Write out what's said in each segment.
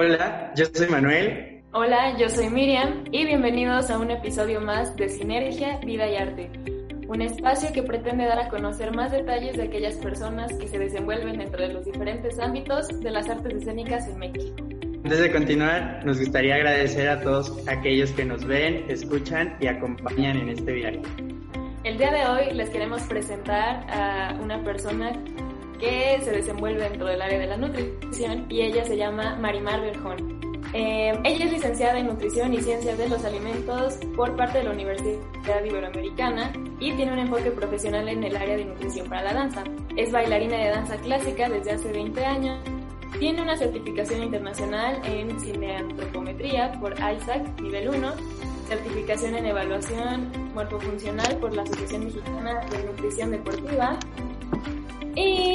Hola, yo soy Manuel. Hola, yo soy Miriam y bienvenidos a un episodio más de Sinergia, Vida y Arte, un espacio que pretende dar a conocer más detalles de aquellas personas que se desenvuelven dentro de los diferentes ámbitos de las artes escénicas en México. Antes de continuar, nos gustaría agradecer a todos aquellos que nos ven, escuchan y acompañan en este viaje. El día de hoy les queremos presentar a una persona que se desenvuelve dentro del área de la nutrición y ella se llama Marimar Berjón. Eh, ella es licenciada en Nutrición y Ciencias de los Alimentos por parte de la Universidad Iberoamericana y tiene un enfoque profesional en el área de nutrición para la danza. Es bailarina de danza clásica desde hace 20 años. Tiene una certificación internacional en cineantropometría por ISAC nivel 1, certificación en evaluación morfofuncional por la Asociación Mexicana de Nutrición Deportiva y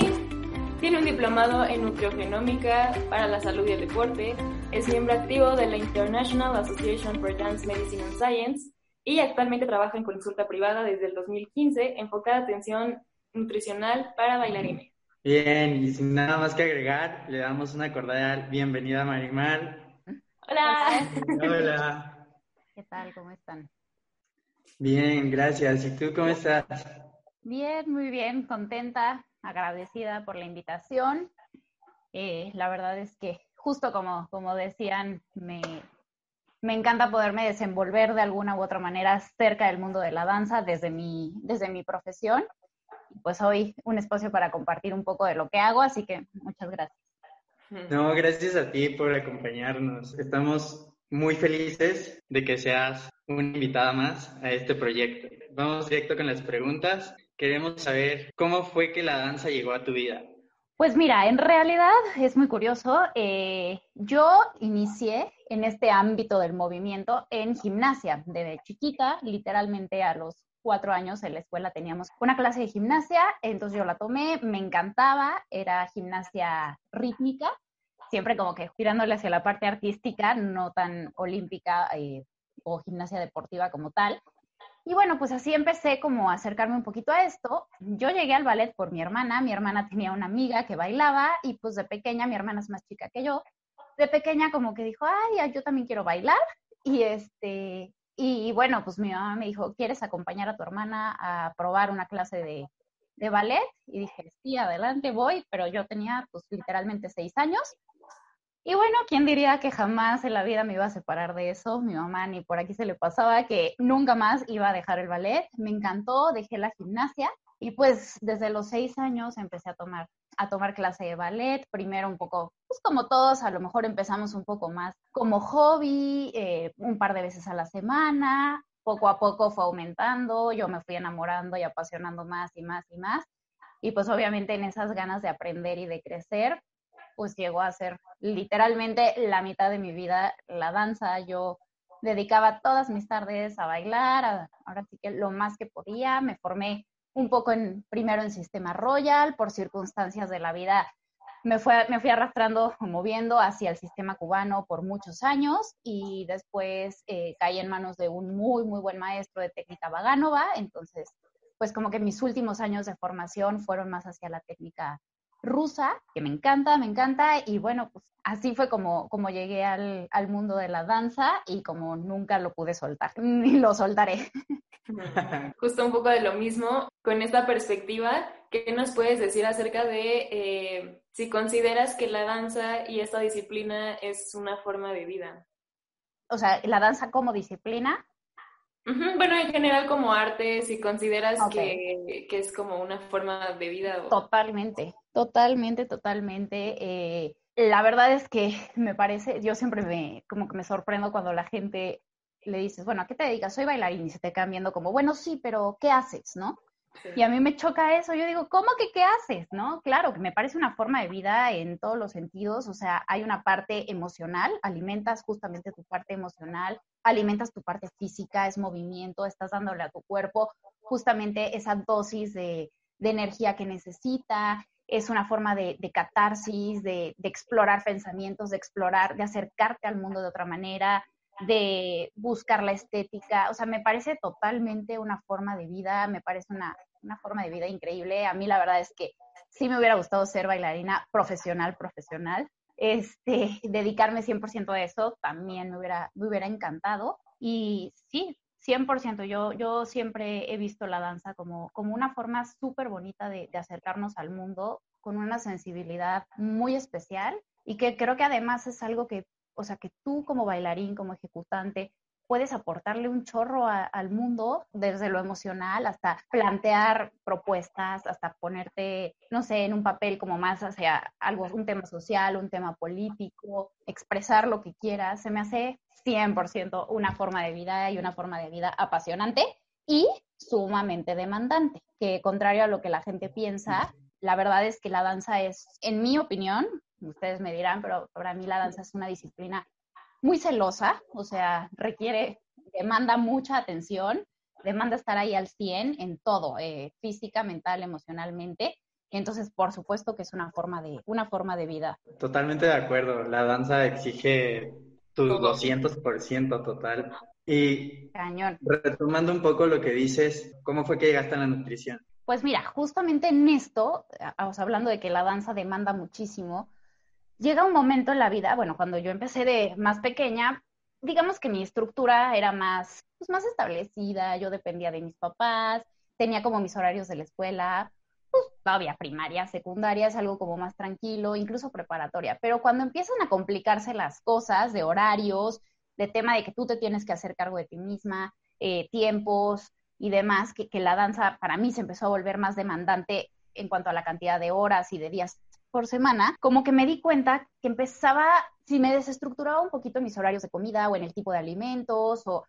tiene un diplomado en nutriogenómica para la salud y el deporte. Es miembro activo de la International Association for Dance Medicine and Science y actualmente trabaja en consulta privada desde el 2015 enfocada a atención nutricional para bailarines. Bien, y sin nada más que agregar, le damos una cordial bienvenida a Marimar. Hola. Hola. ¿Qué tal? ¿Cómo están? Bien, gracias. ¿Y tú cómo estás? Bien, muy bien, contenta, agradecida por la invitación. Eh, la verdad es que justo como, como decían, me, me encanta poderme desenvolver de alguna u otra manera cerca del mundo de la danza desde mi, desde mi profesión. Pues hoy un espacio para compartir un poco de lo que hago, así que muchas gracias. No, gracias a ti por acompañarnos. Estamos muy felices de que seas una invitada más a este proyecto. Vamos directo con las preguntas. Queremos saber cómo fue que la danza llegó a tu vida. Pues mira, en realidad es muy curioso. Eh, yo inicié en este ámbito del movimiento en gimnasia. Desde chiquita, literalmente a los cuatro años en la escuela teníamos una clase de gimnasia, entonces yo la tomé, me encantaba, era gimnasia rítmica, siempre como que girándole hacia la parte artística, no tan olímpica eh, o gimnasia deportiva como tal. Y bueno, pues así empecé como a acercarme un poquito a esto. Yo llegué al ballet por mi hermana, mi hermana tenía una amiga que bailaba y pues de pequeña, mi hermana es más chica que yo, de pequeña como que dijo, ay, yo también quiero bailar. Y este, y bueno, pues mi mamá me dijo, ¿quieres acompañar a tu hermana a probar una clase de, de ballet? Y dije, sí, adelante voy, pero yo tenía pues literalmente seis años. Y bueno, ¿quién diría que jamás en la vida me iba a separar de eso? Mi mamá ni por aquí se le pasaba que nunca más iba a dejar el ballet. Me encantó, dejé la gimnasia y pues desde los seis años empecé a tomar, a tomar clase de ballet. Primero un poco, pues como todos, a lo mejor empezamos un poco más como hobby, eh, un par de veces a la semana. Poco a poco fue aumentando, yo me fui enamorando y apasionando más y más y más. Y pues obviamente en esas ganas de aprender y de crecer, pues llegó a ser literalmente la mitad de mi vida la danza. Yo dedicaba todas mis tardes a bailar, ahora sí que lo más que podía. Me formé un poco en, primero en Sistema Royal, por circunstancias de la vida. Me, fue, me fui arrastrando, moviendo hacia el sistema cubano por muchos años y después eh, caí en manos de un muy, muy buen maestro de técnica Vaganova. Entonces, pues como que mis últimos años de formación fueron más hacia la técnica rusa, que me encanta, me encanta, y bueno, pues así fue como, como llegué al, al mundo de la danza y como nunca lo pude soltar, ni lo soltaré. Justo un poco de lo mismo, con esta perspectiva, ¿qué nos puedes decir acerca de eh, si consideras que la danza y esta disciplina es una forma de vida? O sea, la danza como disciplina. Bueno, en general como arte, si consideras que, que, es como una forma de vida. O... Totalmente, totalmente, totalmente. Eh, la verdad es que me parece, yo siempre me, como que me sorprendo cuando la gente le dices, bueno, ¿a qué te dedicas? Soy bailarín y se te quedan viendo como, bueno, sí, pero ¿qué haces, no? Y a mí me choca eso. Yo digo, ¿cómo que qué haces? ¿No? Claro, que me parece una forma de vida en todos los sentidos. O sea, hay una parte emocional, alimentas justamente tu parte emocional, alimentas tu parte física, es movimiento, estás dándole a tu cuerpo justamente esa dosis de, energía que necesita. Es una forma de, catarsis, de, de explorar pensamientos, de explorar, de acercarte al mundo de otra manera de buscar la estética. O sea, me parece totalmente una forma de vida, me parece una, forma de vida increíble. A mí la verdad es que sí me hubiera gustado ser bailarina profesional, profesional. Este, dedicarme 100% a eso también me hubiera, me hubiera encantado. Y sí, 100%. Yo, yo siempre he visto la danza como, como una forma súper bonita de, de acercarnos al mundo con una sensibilidad muy especial y que creo que además es algo que o sea, que tú como bailarín, como ejecutante, puedes aportarle un chorro al mundo, desde lo emocional hasta plantear propuestas, hasta ponerte, no sé, en un papel como más hacia algo, un tema social, un tema político, expresar lo que quieras. Se me hace 100% una forma de vida y una forma de vida apasionante y sumamente demandante, que contrario a lo que la gente piensa, la verdad es que la danza es, en mi opinión, ustedes me dirán, pero para mí la danza es una disciplina muy celosa, o sea, requiere, demanda mucha atención, demanda estar ahí al 100 en todo, eh, física, mental, emocionalmente. Entonces, por supuesto que es una forma de, una forma de vida. Totalmente de acuerdo. La danza exige tu 200% total. Y Cañón. retomando un poco lo que dices, ¿cómo fue que llegaste a la nutrición? Pues mira, justamente en esto, hablando de que la danza demanda muchísimo, llega un momento en la vida, bueno, cuando yo empecé de más pequeña, digamos que mi estructura era más, pues más establecida, yo dependía de mis papás, tenía como mis horarios de la escuela, pues todavía primaria, secundaria, es algo como más tranquilo, incluso preparatoria, pero cuando empiezan a complicarse las cosas de horarios, de tema de que tú te tienes que hacer cargo de ti misma, eh, tiempos y demás, que la danza para mí se empezó a volver más demandante en cuanto a la cantidad de horas y de días por semana, como que me di cuenta que empezaba, si me desestructuraba un poquito en mis horarios de comida o en el tipo de alimentos, o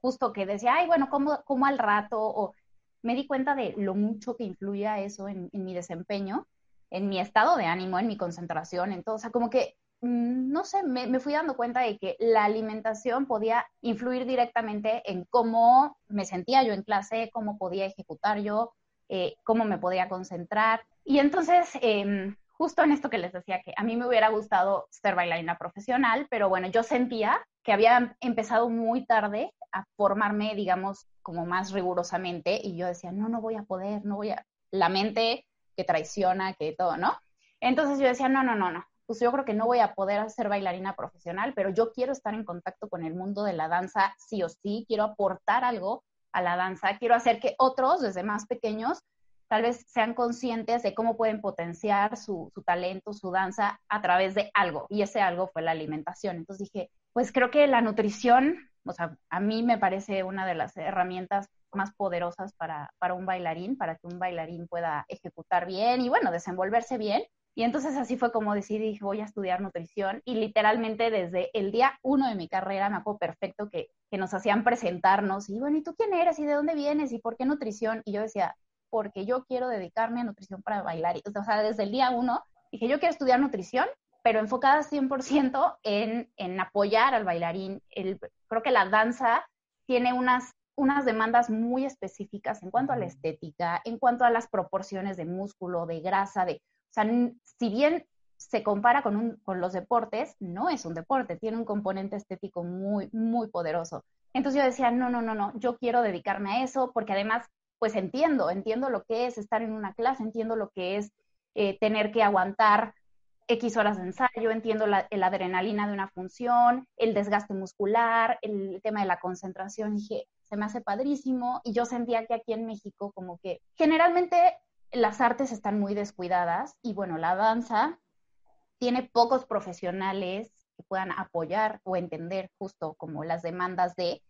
justo que decía, ay, bueno, como, como al rato, o me di cuenta de lo mucho que influía eso en, mi desempeño, en mi estado de ánimo, en mi concentración, en todo. O sea, como que, mm, no sé, me, fui dando cuenta de que la alimentación podía influir directamente en cómo me sentía yo en clase, cómo podía ejecutar yo, eh, cómo me podía concentrar. Y entonces, eh, justo en esto que les decía, que a mí me hubiera gustado ser bailarina profesional, pero bueno, yo sentía que había empezado muy tarde a formarme, digamos, como más rigurosamente, y yo decía, no, no voy a poder, no voy a, la mente que traiciona, que todo, ¿no? Entonces yo decía, no, no, no, no, pues yo creo que no voy a poder ser bailarina profesional, pero yo quiero estar en contacto con el mundo de la danza sí o sí, quiero aportar algo a la danza, quiero hacer que otros, desde más pequeños, tal vez sean conscientes de cómo pueden potenciar su, talento, su danza a través de algo. Y ese algo fue la alimentación. Entonces dije, pues creo que la nutrición, o sea, a mí me parece una de las herramientas más poderosas para, para un bailarín, para que un bailarín pueda ejecutar bien y bueno, desenvolverse bien. Y entonces así fue como decidí, voy a estudiar nutrición y literalmente desde el día uno de mi carrera me acuerdo perfecto que, que nos hacían presentarnos y bueno, ¿y tú quién eres? ¿Y de dónde vienes? ¿Y por qué nutrición? Y yo decía, porque yo quiero dedicarme a nutrición para bailar. O sea, desde el día uno dije, yo quiero estudiar nutrición, pero enfocada 100% en, en apoyar al bailarín. El, creo que la danza tiene unas, unas demandas muy específicas en cuanto a la estética, en cuanto a las proporciones de músculo, de grasa, de, o sea, si bien se compara con, un, con los deportes, no es un deporte, tiene un componente estético muy, muy poderoso. Entonces yo decía, no, no, no, no, yo quiero dedicarme a eso porque además pues entiendo, entiendo lo que es estar en una clase, entiendo lo que es eh, tener que aguantar X horas de ensayo, entiendo la, adrenalina de una función, el desgaste muscular, el tema de la concentración, dije, se me hace padrísimo y yo sentía que aquí en México como que generalmente las artes están muy descuidadas y bueno, la danza tiene pocos profesionales que puedan apoyar o entender justo como las demandas de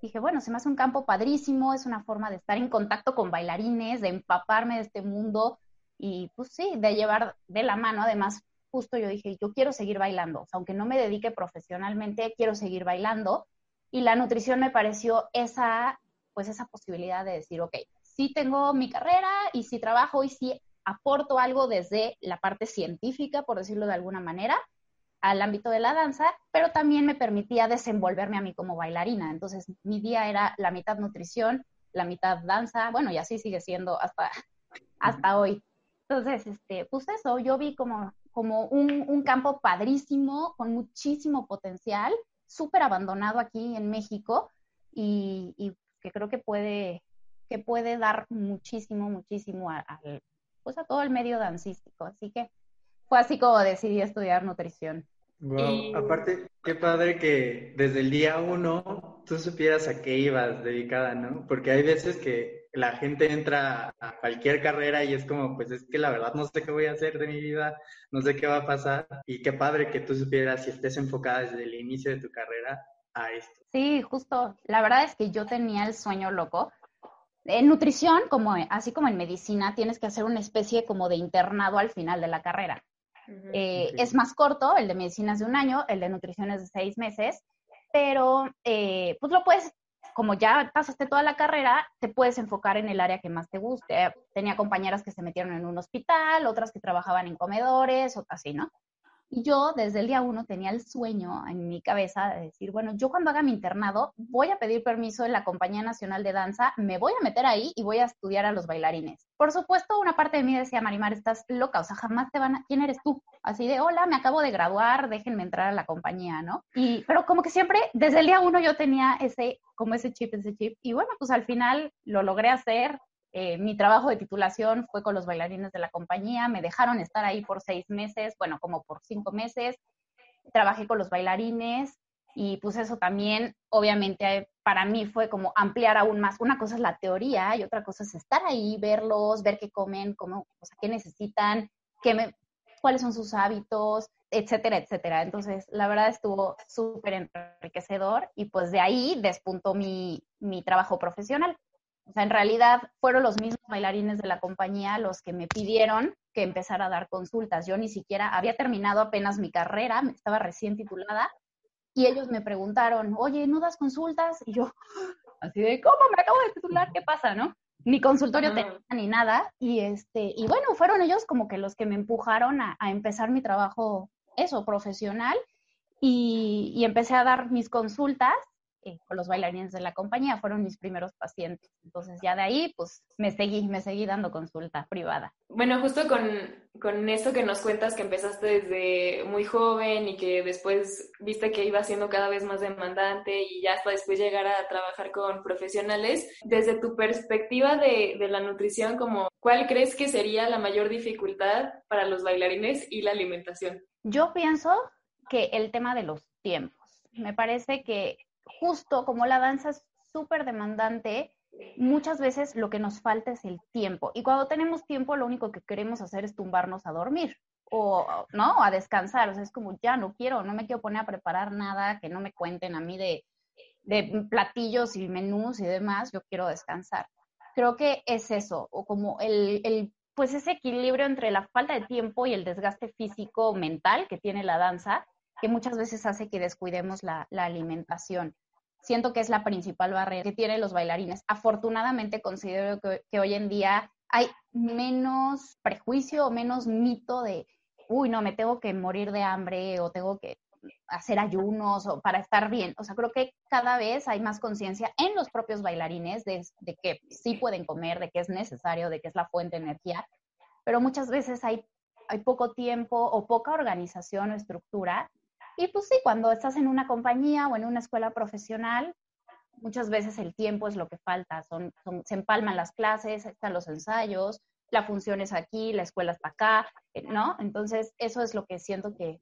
dije, bueno, se me hace un campo padrísimo, es una forma de estar en contacto con bailarines, de empaparme de este mundo y pues sí, de llevar de la mano. Además, justo yo dije, yo quiero seguir bailando, aunque no me dedique profesionalmente, quiero seguir bailando. Y la nutrición me pareció esa, pues esa posibilidad de decir, ok, sí tengo mi carrera y sí trabajo y sí aporto algo desde la parte científica, por decirlo de alguna manera, al ámbito de la danza, pero también me permitía desenvolverme a mí como bailarina. Entonces, mi día era la mitad nutrición, la mitad danza, bueno, y así sigue siendo hasta, hasta hoy. Entonces, este, pues eso, yo vi como, como un, un campo padrísimo, con muchísimo potencial, súper abandonado aquí en México y, y, que creo que puede, que puede dar muchísimo, muchísimo a, pues a todo el medio dancístico. Así que fue así como decidí estudiar nutrición. Wow, aparte, qué padre que desde el día uno tú supieras a qué ibas dedicada, ¿no? Porque hay veces que la gente entra a cualquier carrera y es como, pues es que la verdad no sé qué voy a hacer de mi vida, no sé qué va a pasar. Y qué padre que tú supieras y estés enfocada desde el inicio de tu carrera a esto. Sí, justo. La verdad es que yo tenía el sueño loco. En nutrición, como así como en medicina, tienes que hacer una especie como de internado al final de la carrera. Eh, es más corto, el de medicina es de un año, el de nutrición es de seis meses, pero eh, pues lo puedes, como ya pasaste toda la carrera, te puedes enfocar en el área que más te guste. Tenía compañeras que se metieron en un hospital, otras que trabajaban en comedores, o así, ¿no? Y yo desde el día uno tenía el sueño en mi cabeza de decir, bueno, yo cuando haga mi internado voy a pedir permiso en la Compañía Nacional de Danza, me voy a meter ahí y voy a estudiar a los bailarines. Por supuesto, una parte de mí decía, Marimar, estás loca, o sea, jamás te van a... ¿Quién eres tú? Así de, hola, me acabo de graduar, déjenme entrar a la compañía, ¿no? Y, pero como que siempre, desde el día uno yo tenía ese, como ese chip, ese chip. Y bueno, pues al final lo logré hacer, eh, mi trabajo de titulación fue con los bailarines de la compañía, me dejaron estar ahí por seis meses, bueno, como por cinco meses, trabajé con los bailarines y pues eso también, obviamente, para mí fue como ampliar aún más. Una cosa es la teoría y otra cosa es estar ahí, verlos, ver qué comen, cómo, o sea, qué necesitan, qué me, cuáles son sus hábitos, etcétera, etcétera. Entonces, la verdad estuvo súper enriquecedor y pues de ahí despuntó mi, mi trabajo profesional. O sea, en realidad fueron los mismos bailarines de la compañía los que me pidieron que empezara a dar consultas. Yo ni siquiera había terminado apenas mi carrera, estaba recién titulada, y ellos me preguntaron, oye, ¿no das consultas? Y yo, así de, ¿cómo me acabo de titular? ¿Qué pasa, no? Ni consultorio tenía ni nada. Y, este, y bueno, fueron ellos como que los que me empujaron a, empezar mi trabajo, eso, profesional. Y, y empecé a dar mis consultas eh, con los bailarines de la compañía, fueron mis primeros pacientes. Entonces ya de ahí, pues me seguí, me seguí dando consulta privada. Bueno, justo con, con eso que nos cuentas, que empezaste desde muy joven y que después viste que iba siendo cada vez más demandante y ya hasta después llegar a trabajar con profesionales, desde tu perspectiva de, de la nutrición, como, ¿cuál crees que sería la mayor dificultad para los bailarines y la alimentación? Yo pienso que el tema de los tiempos. Me parece que justo como la danza es súper demandante, muchas veces lo que nos falta es el tiempo. Y cuando tenemos tiempo, lo único que queremos hacer es tumbarnos a dormir o, ¿no? A descansar. O sea, es como, ya no quiero, no me quiero poner a preparar nada, que no me cuenten a mí de, de platillos y menús y demás, yo quiero descansar. Creo que es eso, o como el, el, pues ese equilibrio entre la falta de tiempo y el desgaste físico mental que tiene la danza, que muchas veces hace que descuidemos la, la alimentación siento que es la principal barrera que tienen los bailarines. Afortunadamente considero que, hoy en día hay menos prejuicio o menos mito de, uy, no, me tengo que morir de hambre o tengo que hacer ayunos o para estar bien. O sea, creo que cada vez hay más conciencia en los propios bailarines de, de, que sí pueden comer, de que es necesario, de que es la fuente de energía, pero muchas veces hay, hay poco tiempo o poca organización o estructura y pues sí, cuando estás en una compañía o en una escuela profesional, muchas veces el tiempo es lo que falta, son, se empalman las clases, están los ensayos, la función es aquí, la escuela está acá, eh, ¿no? Entonces, eso es lo que siento que,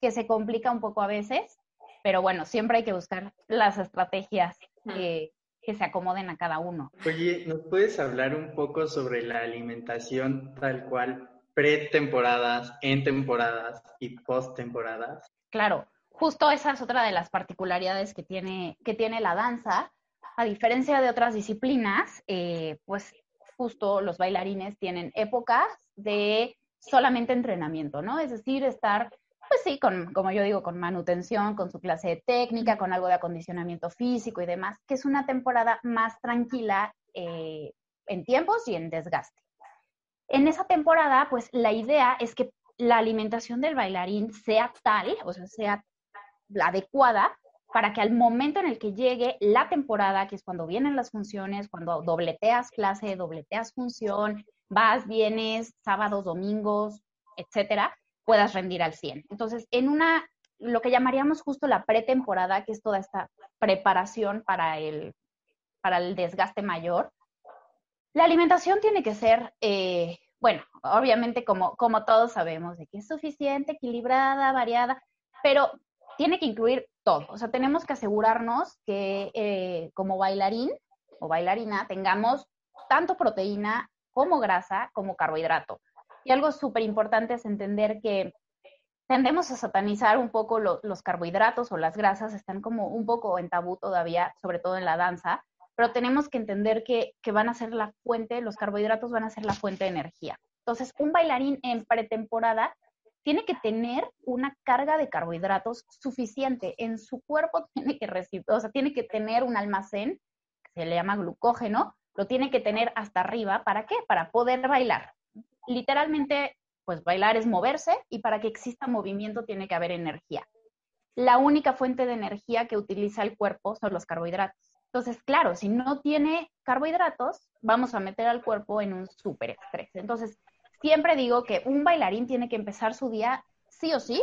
que se complica un poco a veces, pero bueno, siempre hay que buscar las estrategias que, que se acomoden a cada uno. Oye, ¿nos puedes hablar un poco sobre la alimentación tal cual pre-temporadas, en temporadas y post-temporadas? Claro, justo esa es otra de las particularidades que tiene, que tiene la danza. A diferencia de otras disciplinas, eh, pues justo los bailarines tienen épocas de solamente entrenamiento, ¿no? Es decir, estar, pues sí, con, como yo digo, con manutención, con su clase de técnica, con algo de acondicionamiento físico y demás, que es una temporada más tranquila, eh, en tiempos y en desgaste. En esa temporada, pues la idea es que la alimentación del bailarín sea tal, o sea, sea adecuada para que al momento en el que llegue la temporada, que es cuando vienen las funciones, cuando dobleteas clase, dobleteas función, vas, vienes, sábados, domingos, etcétera, puedas rendir al 100. Entonces, en una, lo que llamaríamos justo la pretemporada, que es toda esta preparación para el, para el desgaste mayor, la alimentación tiene que ser, eh, bueno, obviamente como, todos sabemos, de que es suficiente, equilibrada, variada, pero tiene que incluir todo. O sea, tenemos que asegurarnos que eh, como bailarín o bailarina tengamos tanto proteína como grasa como carbohidrato. Y algo súper importante es entender que tendemos a satanizar un poco los carbohidratos o las grasas, están como un poco en tabú todavía, sobre todo en la danza, pero tenemos que entender que, van a ser la fuente, los carbohidratos van a ser la fuente de energía. Entonces, un bailarín en pretemporada tiene que tener una carga de carbohidratos suficiente. En su cuerpo tiene que tiene que tener un almacén, que se le llama glucógeno, lo tiene que tener hasta arriba. ¿Para qué? Para poder bailar literalmente, pues bailar es moverse y para que exista movimiento tiene que haber energía. La única fuente de energía que utiliza el cuerpo son los carbohidratos. Entonces, claro, si no tiene carbohidratos, vamos a meter al cuerpo en un súper estrés. Entonces, siempre digo que un bailarín tiene que empezar su día sí o sí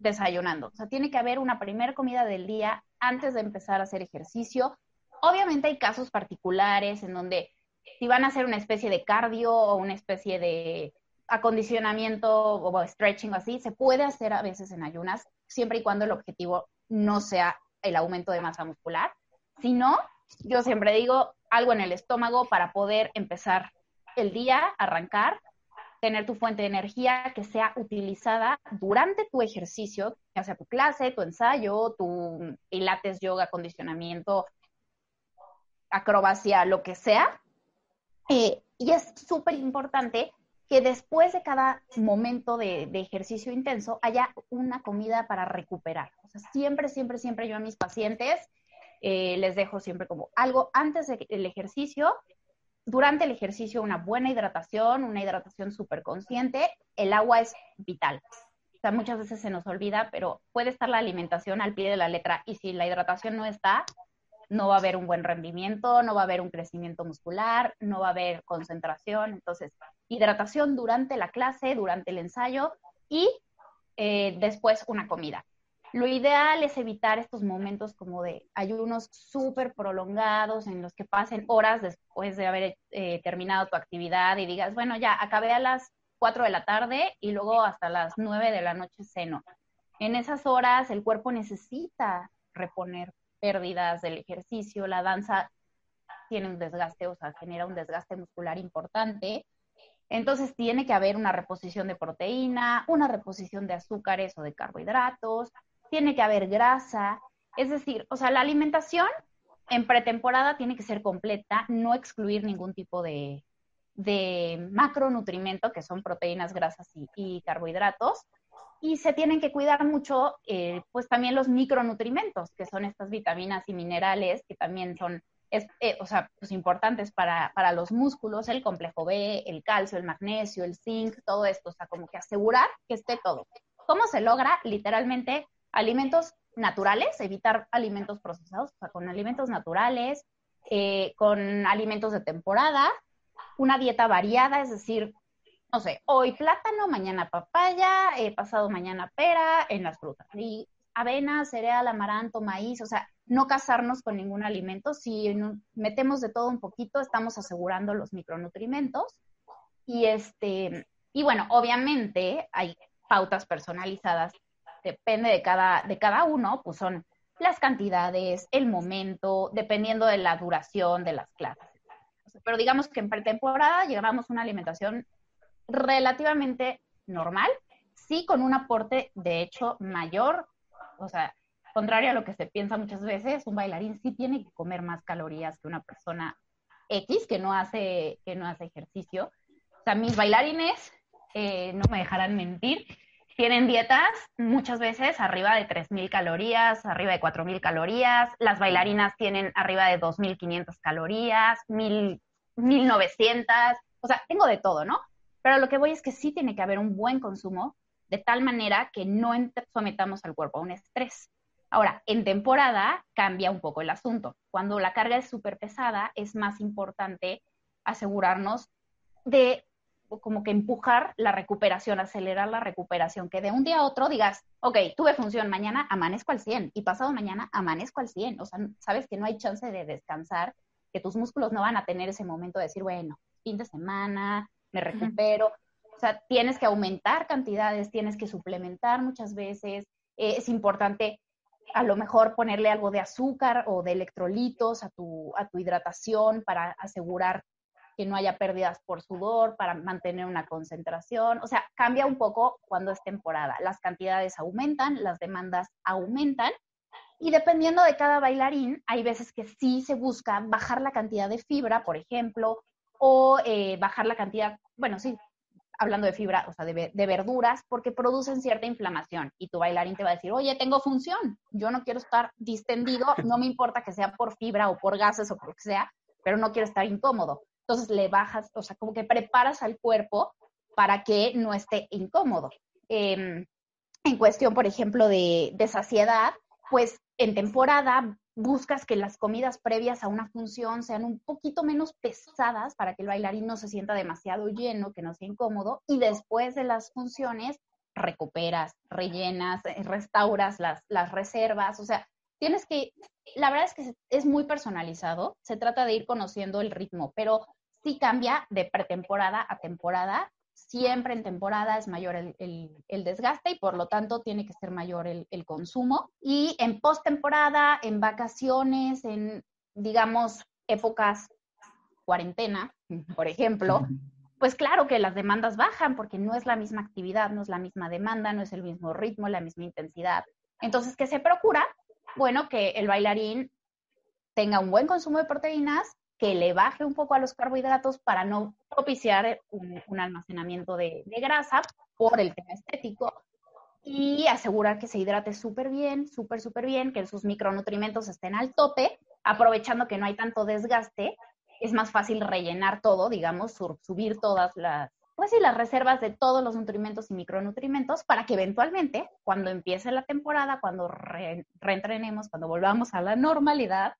desayunando. O sea, tiene que haber una primera comida del día antes de empezar a hacer ejercicio. Obviamente hay casos particulares en donde si van a hacer una especie de cardio o una especie de acondicionamiento o stretching o así, se puede hacer a veces en ayunas, siempre y cuando el objetivo no sea el aumento de masa muscular. Si no, yo siempre digo algo en el estómago para poder empezar el día, arrancar, tener tu fuente de energía que sea utilizada durante tu ejercicio, ya sea tu clase, tu ensayo, tu pilates, yoga, acondicionamiento, acrobacia, lo que sea, eh, y es súper importante que después de cada momento de, ejercicio intenso haya una comida para recuperar. O sea, siempre, siempre, siempre yo a mis pacientes eh, les dejo siempre como algo antes del ejercicio, durante el ejercicio una buena hidratación, una hidratación súper consciente. El agua es vital. O sea, muchas veces se nos olvida, pero puede estar la alimentación al pie de la letra y si la hidratación no está, no va a haber un buen rendimiento, no va a haber un crecimiento muscular, no va a haber concentración. Entonces, hidratación durante la clase, durante el ensayo y eh, después una comida. Lo ideal es evitar estos momentos como de ayunos súper prolongados en los que pasen horas después de haber eh, terminado tu actividad y digas, bueno, ya acabé a las 4 de la tarde y luego hasta las 9 de la noche ceno. En esas horas el cuerpo necesita reponer pérdidas del ejercicio, la danza tiene un desgaste, o sea, genera un desgaste muscular importante. Entonces tiene que haber una reposición de proteína, una reposición de azúcares o de carbohidratos, tiene que haber grasa. Es decir, o sea, la alimentación en pretemporada tiene que ser completa, no excluir ningún tipo de, de macronutrimento, que son proteínas, grasas y carbohidratos y se tienen que cuidar mucho, eh, pues también los micronutrimentos, que son estas vitaminas y minerales, que también son, eh, o sea, pues importantes para, para, los músculos, el complejo B, el calcio, el magnesio, el zinc, todo esto, o sea, como que asegurar que esté todo. ¿Cómo se logra? Literalmente, alimentos naturales, evitar alimentos procesados, o sea, con alimentos naturales, eh, con alimentos de temporada, una dieta variada, es decir, no sé, hoy plátano, mañana papaya, eh, pasado mañana pera en las frutas. Y avena, cereal, amaranto, maíz, o sea, no casarnos con ningún alimento. Si metemos de todo un poquito, estamos asegurando los micronutrimentos. Y este, y bueno, obviamente hay pautas personalizadas, depende de cada, de cada uno, pues son las cantidades, el momento, dependiendo de la duración de las clases. Pero digamos que en pretemporada llevamos una alimentación relativamente normal, sí con un aporte de hecho mayor, o sea, contrario a lo que se piensa muchas veces, un bailarín sí tiene que comer más calorías que una persona X que no hace, que no hace ejercicio. O sea, mis bailarines, eh, no me dejarán mentir, tienen dietas muchas veces arriba de 3.000 calorías, arriba de 4.000 calorías. Las bailarinas tienen arriba de 2.500 calorías, 1.000 1900, o sea, tengo de todo, ¿no? Pero lo que voy es que sí tiene que haber un buen consumo de tal manera que no sometamos al cuerpo a un estrés. Ahora, en temporada cambia un poco el asunto. Cuando la carga es súper pesada, es más importante asegurarnos de como que empujar la recuperación, acelerar la recuperación, que de un día a otro digas, ok, tuve función, mañana amanezco al 100 y pasado mañana amanezco al 100. O sea, sabes que no hay chance de descansar, que tus músculos no van a tener ese momento de decir, bueno, fin de semana, me recupero. O sea, tienes que aumentar cantidades, tienes que suplementar muchas veces. Eh, es importante a lo mejor ponerle algo de azúcar o de electrolitos a tu, a tu hidratación para asegurar que no haya pérdidas por sudor, para mantener una concentración. O sea, cambia un poco cuando es temporada. Las cantidades aumentan, las demandas aumentan. Y dependiendo de cada bailarín, hay veces que sí se busca bajar la cantidad de fibra, por ejemplo, o eh, bajar la cantidad, bueno, sí, hablando de fibra, o sea, de, de, verduras, porque producen cierta inflamación. Y tu bailarín te va a decir, oye, tengo función, yo no quiero estar distendido, no me importa que sea por fibra o por gases o por lo que sea, pero no quiero estar incómodo. Entonces le bajas, o sea, como que preparas al cuerpo para que no esté incómodo. Em, en cuestión, por ejemplo, de, de saciedad, pues en temporada buscas que las comidas previas a una función sean un poquito menos pesadas para que el bailarín no se sienta demasiado lleno, que no sea incómodo, y después de las funciones recuperas, rellenas, eh, restauras las, las reservas, o sea, tienes que, la verdad es que es muy personalizado, se trata de ir conociendo el ritmo, pero sí cambia de pretemporada a temporada. Siempre en temporada es mayor el, desgaste y por lo tanto tiene que ser mayor el, consumo. Y en postemporada, en vacaciones, en, digamos, épocas cuarentena, por ejemplo, pues claro que las demandas bajan porque no es la misma actividad, no es la misma demanda, no es el mismo ritmo, la misma intensidad. Entonces, ¿qué se procura? Bueno, que el bailarín tenga un buen consumo de proteínas, que le baje un poco a los carbohidratos para no propiciar un, almacenamiento de, grasa por el tema estético y asegurar que se hidrate súper bien, súper, súper bien, que sus micronutrientes estén al tope, aprovechando que no hay tanto desgaste, es más fácil rellenar todo, digamos, subir todas las, pues sí, las reservas de todos los nutrimentos y micronutrientes para que eventualmente, cuando empiece la temporada, cuando reentrenemos, cuando volvamos a la normalidad,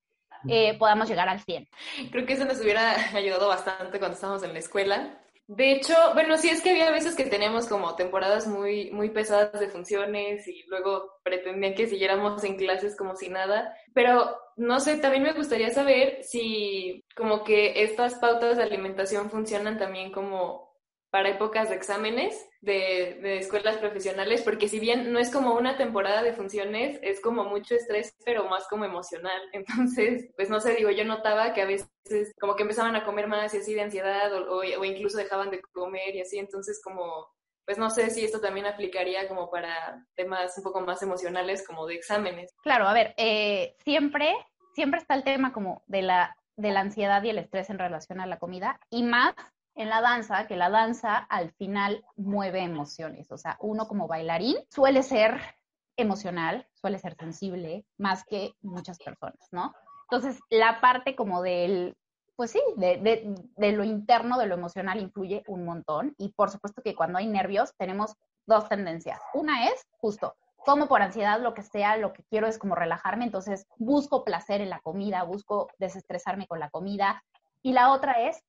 eh, podamos llegar al 100. Creo que eso nos hubiera ayudado bastante cuando estábamos en la escuela. De hecho, bueno, sí es que había veces que teníamos como temporadas muy, muy pesadas de funciones y luego pretendían que siguiéramos en clases como si nada, pero no sé, también me gustaría saber si como que estas pautas de alimentación funcionan también como para épocas de exámenes de, de, escuelas profesionales, porque si bien no es como una temporada de funciones, es como mucho estrés, pero más como emocional. Entonces, pues no sé, digo, yo notaba que a veces como que empezaban a comer más y así de ansiedad o, o, incluso dejaban de comer y así, entonces como, pues no sé si esto también aplicaría como para temas un poco más emocionales como de exámenes. Claro, a ver, eh, siempre, siempre está el tema como de la, de la ansiedad y el estrés en relación a la comida y más en la danza, que la danza al final mueve emociones. O sea, uno como bailarín suele ser emocional, suele ser sensible, más que muchas personas, ¿no? Entonces, la parte como del, pues sí, de, de, lo interno, de lo emocional, influye un montón. Y por supuesto que cuando hay nervios tenemos dos tendencias. Una es justo, como por ansiedad, lo que sea, lo que quiero es como relajarme, entonces busco placer en la comida, busco desestresarme con la comida. Y la otra es,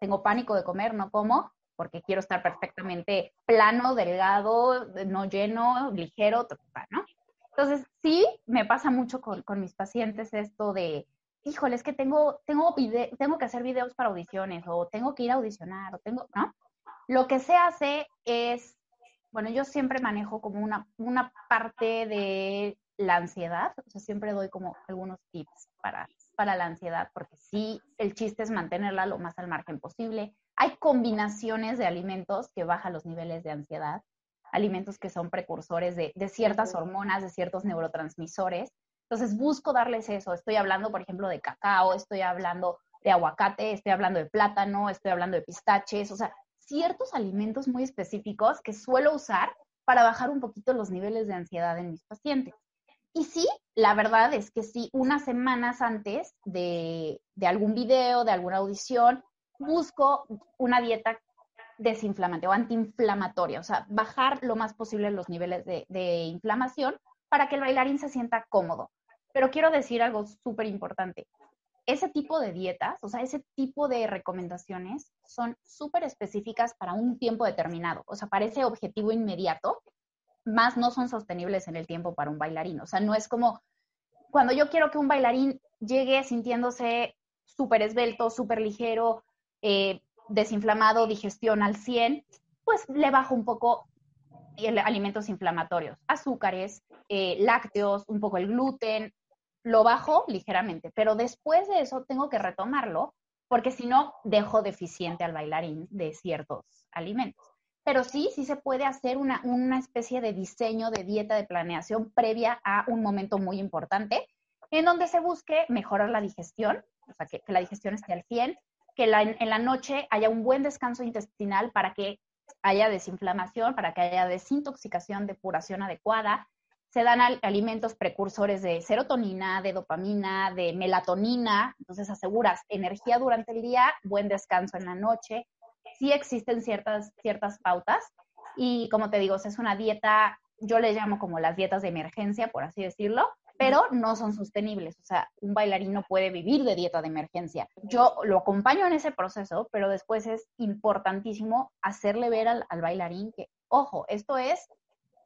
tengo pánico de comer, no como, porque quiero estar perfectamente plano, delgado, no lleno, ligero, ¿no? Entonces, sí, me pasa mucho con, mis pacientes esto de, híjole, es que tengo, tengo, tengo que hacer videos para audiciones o tengo que ir a audicionar o tengo, ¿no? Lo que se hace es, bueno, yo siempre manejo como una, una parte de la ansiedad, o sea, siempre doy como algunos tips para para la ansiedad, porque sí, el chiste es mantenerla lo más al margen posible. Hay combinaciones de alimentos que bajan los niveles de ansiedad, alimentos que son precursores de, ciertas hormonas, de ciertos neurotransmisores. Entonces busco darles eso. Estoy hablando, por ejemplo, de cacao, estoy hablando de aguacate, estoy hablando de plátano, estoy hablando de pistaches, o sea, ciertos alimentos muy específicos que suelo usar para bajar un poquito los niveles de ansiedad en mis pacientes. Y sí, la verdad es que sí, unas semanas antes de, algún video, de alguna audición, busco una dieta desinflamante o antiinflamatoria, o sea, bajar lo más posible los niveles de, de inflamación para que el bailarín se sienta cómodo. Pero quiero decir algo súper importante. Ese tipo de dietas, o sea, ese tipo de recomendaciones son súper específicas para un tiempo determinado, o sea, para ese objetivo inmediato, más no son sostenibles en el tiempo para un bailarín. O sea, no es como cuando yo quiero que un bailarín llegue sintiéndose súper esbelto, súper ligero, eh, desinflamado, digestión al 100, pues le bajo un poco alimentos inflamatorios, azúcares, eh, lácteos, un poco el gluten, lo bajo ligeramente, pero después de eso tengo que retomarlo porque si no dejo deficiente al bailarín de ciertos alimentos. Pero sí, sí se puede hacer una, una especie de diseño de dieta de planeación previa a un momento muy importante en donde se busque mejorar la digestión, o sea, que, la digestión esté al 100, que en la noche haya un buen descanso intestinal para que haya desinflamación, para que haya desintoxicación, depuración adecuada. Se dan alimentos precursores de serotonina, de dopamina, de melatonina, entonces aseguras energía durante el día, buen descanso en la noche. Sí existen ciertas, ciertas pautas y como te digo, es una dieta, yo le llamo como las dietas de emergencia, por así decirlo, pero no son sostenibles. O sea, un bailarín no puede vivir de dieta de emergencia. Yo lo acompaño en ese proceso, pero después es importantísimo hacerle ver al, bailarín que, ojo, esto es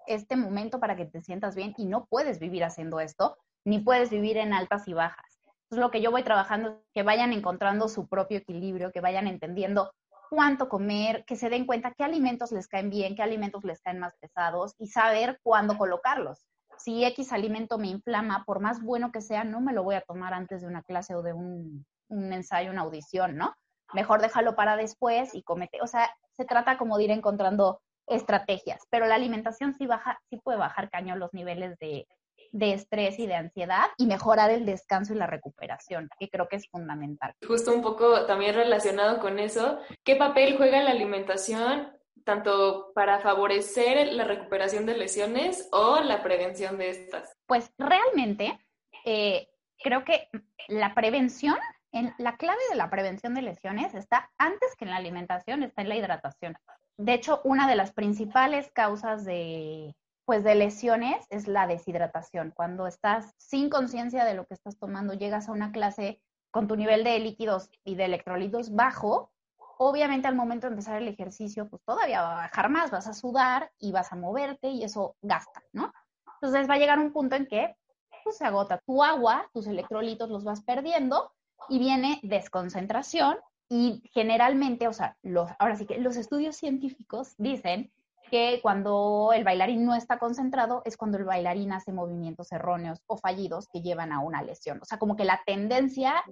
este momento para que te sientas bien y no puedes vivir haciendo esto, ni puedes vivir en altas y bajas. Entonces, lo que yo voy trabajando es que vayan encontrando su propio equilibrio, que vayan entendiendo cuánto comer, que se den cuenta qué alimentos les caen bien, qué alimentos les caen más pesados y saber cuándo colocarlos si X alimento me inflama, por más bueno que sea, no me lo voy a tomar antes de una clase o de un, ensayo, una audición, ¿no? Mejor déjalo para después y comete. O sea, se trata como de ir encontrando estrategias, pero la alimentación sí baja, sí puede bajar cañón los niveles de, de estrés y de ansiedad y mejorar el descanso y la recuperación, que creo que es fundamental. Justo un poco también relacionado con eso, ¿qué papel juega la alimentación tanto para favorecer la recuperación de lesiones o la prevención de estas? Pues realmente eh, creo que la prevención, en, la clave de la prevención de lesiones está antes que en la alimentación, está en la hidratación. De hecho, una de las principales causas de, pues, de lesiones es la deshidratación. Cuando estás sin conciencia de lo que estás tomando, llegas a una clase con tu nivel de líquidos y de electrolitos bajo, obviamente al momento de empezar el ejercicio, pues todavía va a bajar más, vas a sudar y vas a moverte y eso gasta, ¿no? Entonces va a llegar un punto en que pues, se agota tu agua, tus electrolitos los vas perdiendo y viene desconcentración y generalmente, o sea, los, ahora sí que los estudios científicos dicen que cuando el bailarín no está concentrado es cuando el bailarín hace movimientos erróneos o fallidos que llevan a una lesión. O sea, como que la tendencia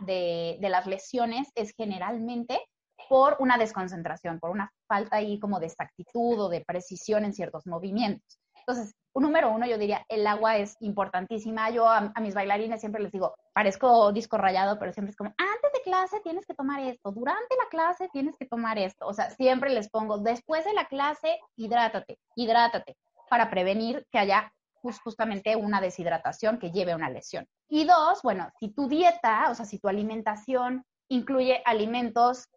de, de las lesiones es generalmente por una desconcentración, por una falta ahí como de exactitud o de precisión en ciertos movimientos. Entonces, un número uno, yo diría, el agua es importantísima. Yo a, mis bailarines siempre les digo, parezco disco rayado, pero siempre es como, antes de clase tienes que tomar esto, durante la clase tienes que tomar esto. O sea, siempre les pongo, después de la clase, hidrátate, hidrátate, para prevenir que haya justamente una deshidratación que lleve a una lesión. Y dos, bueno, si tu dieta, o sea, si tu alimentación incluye alimentos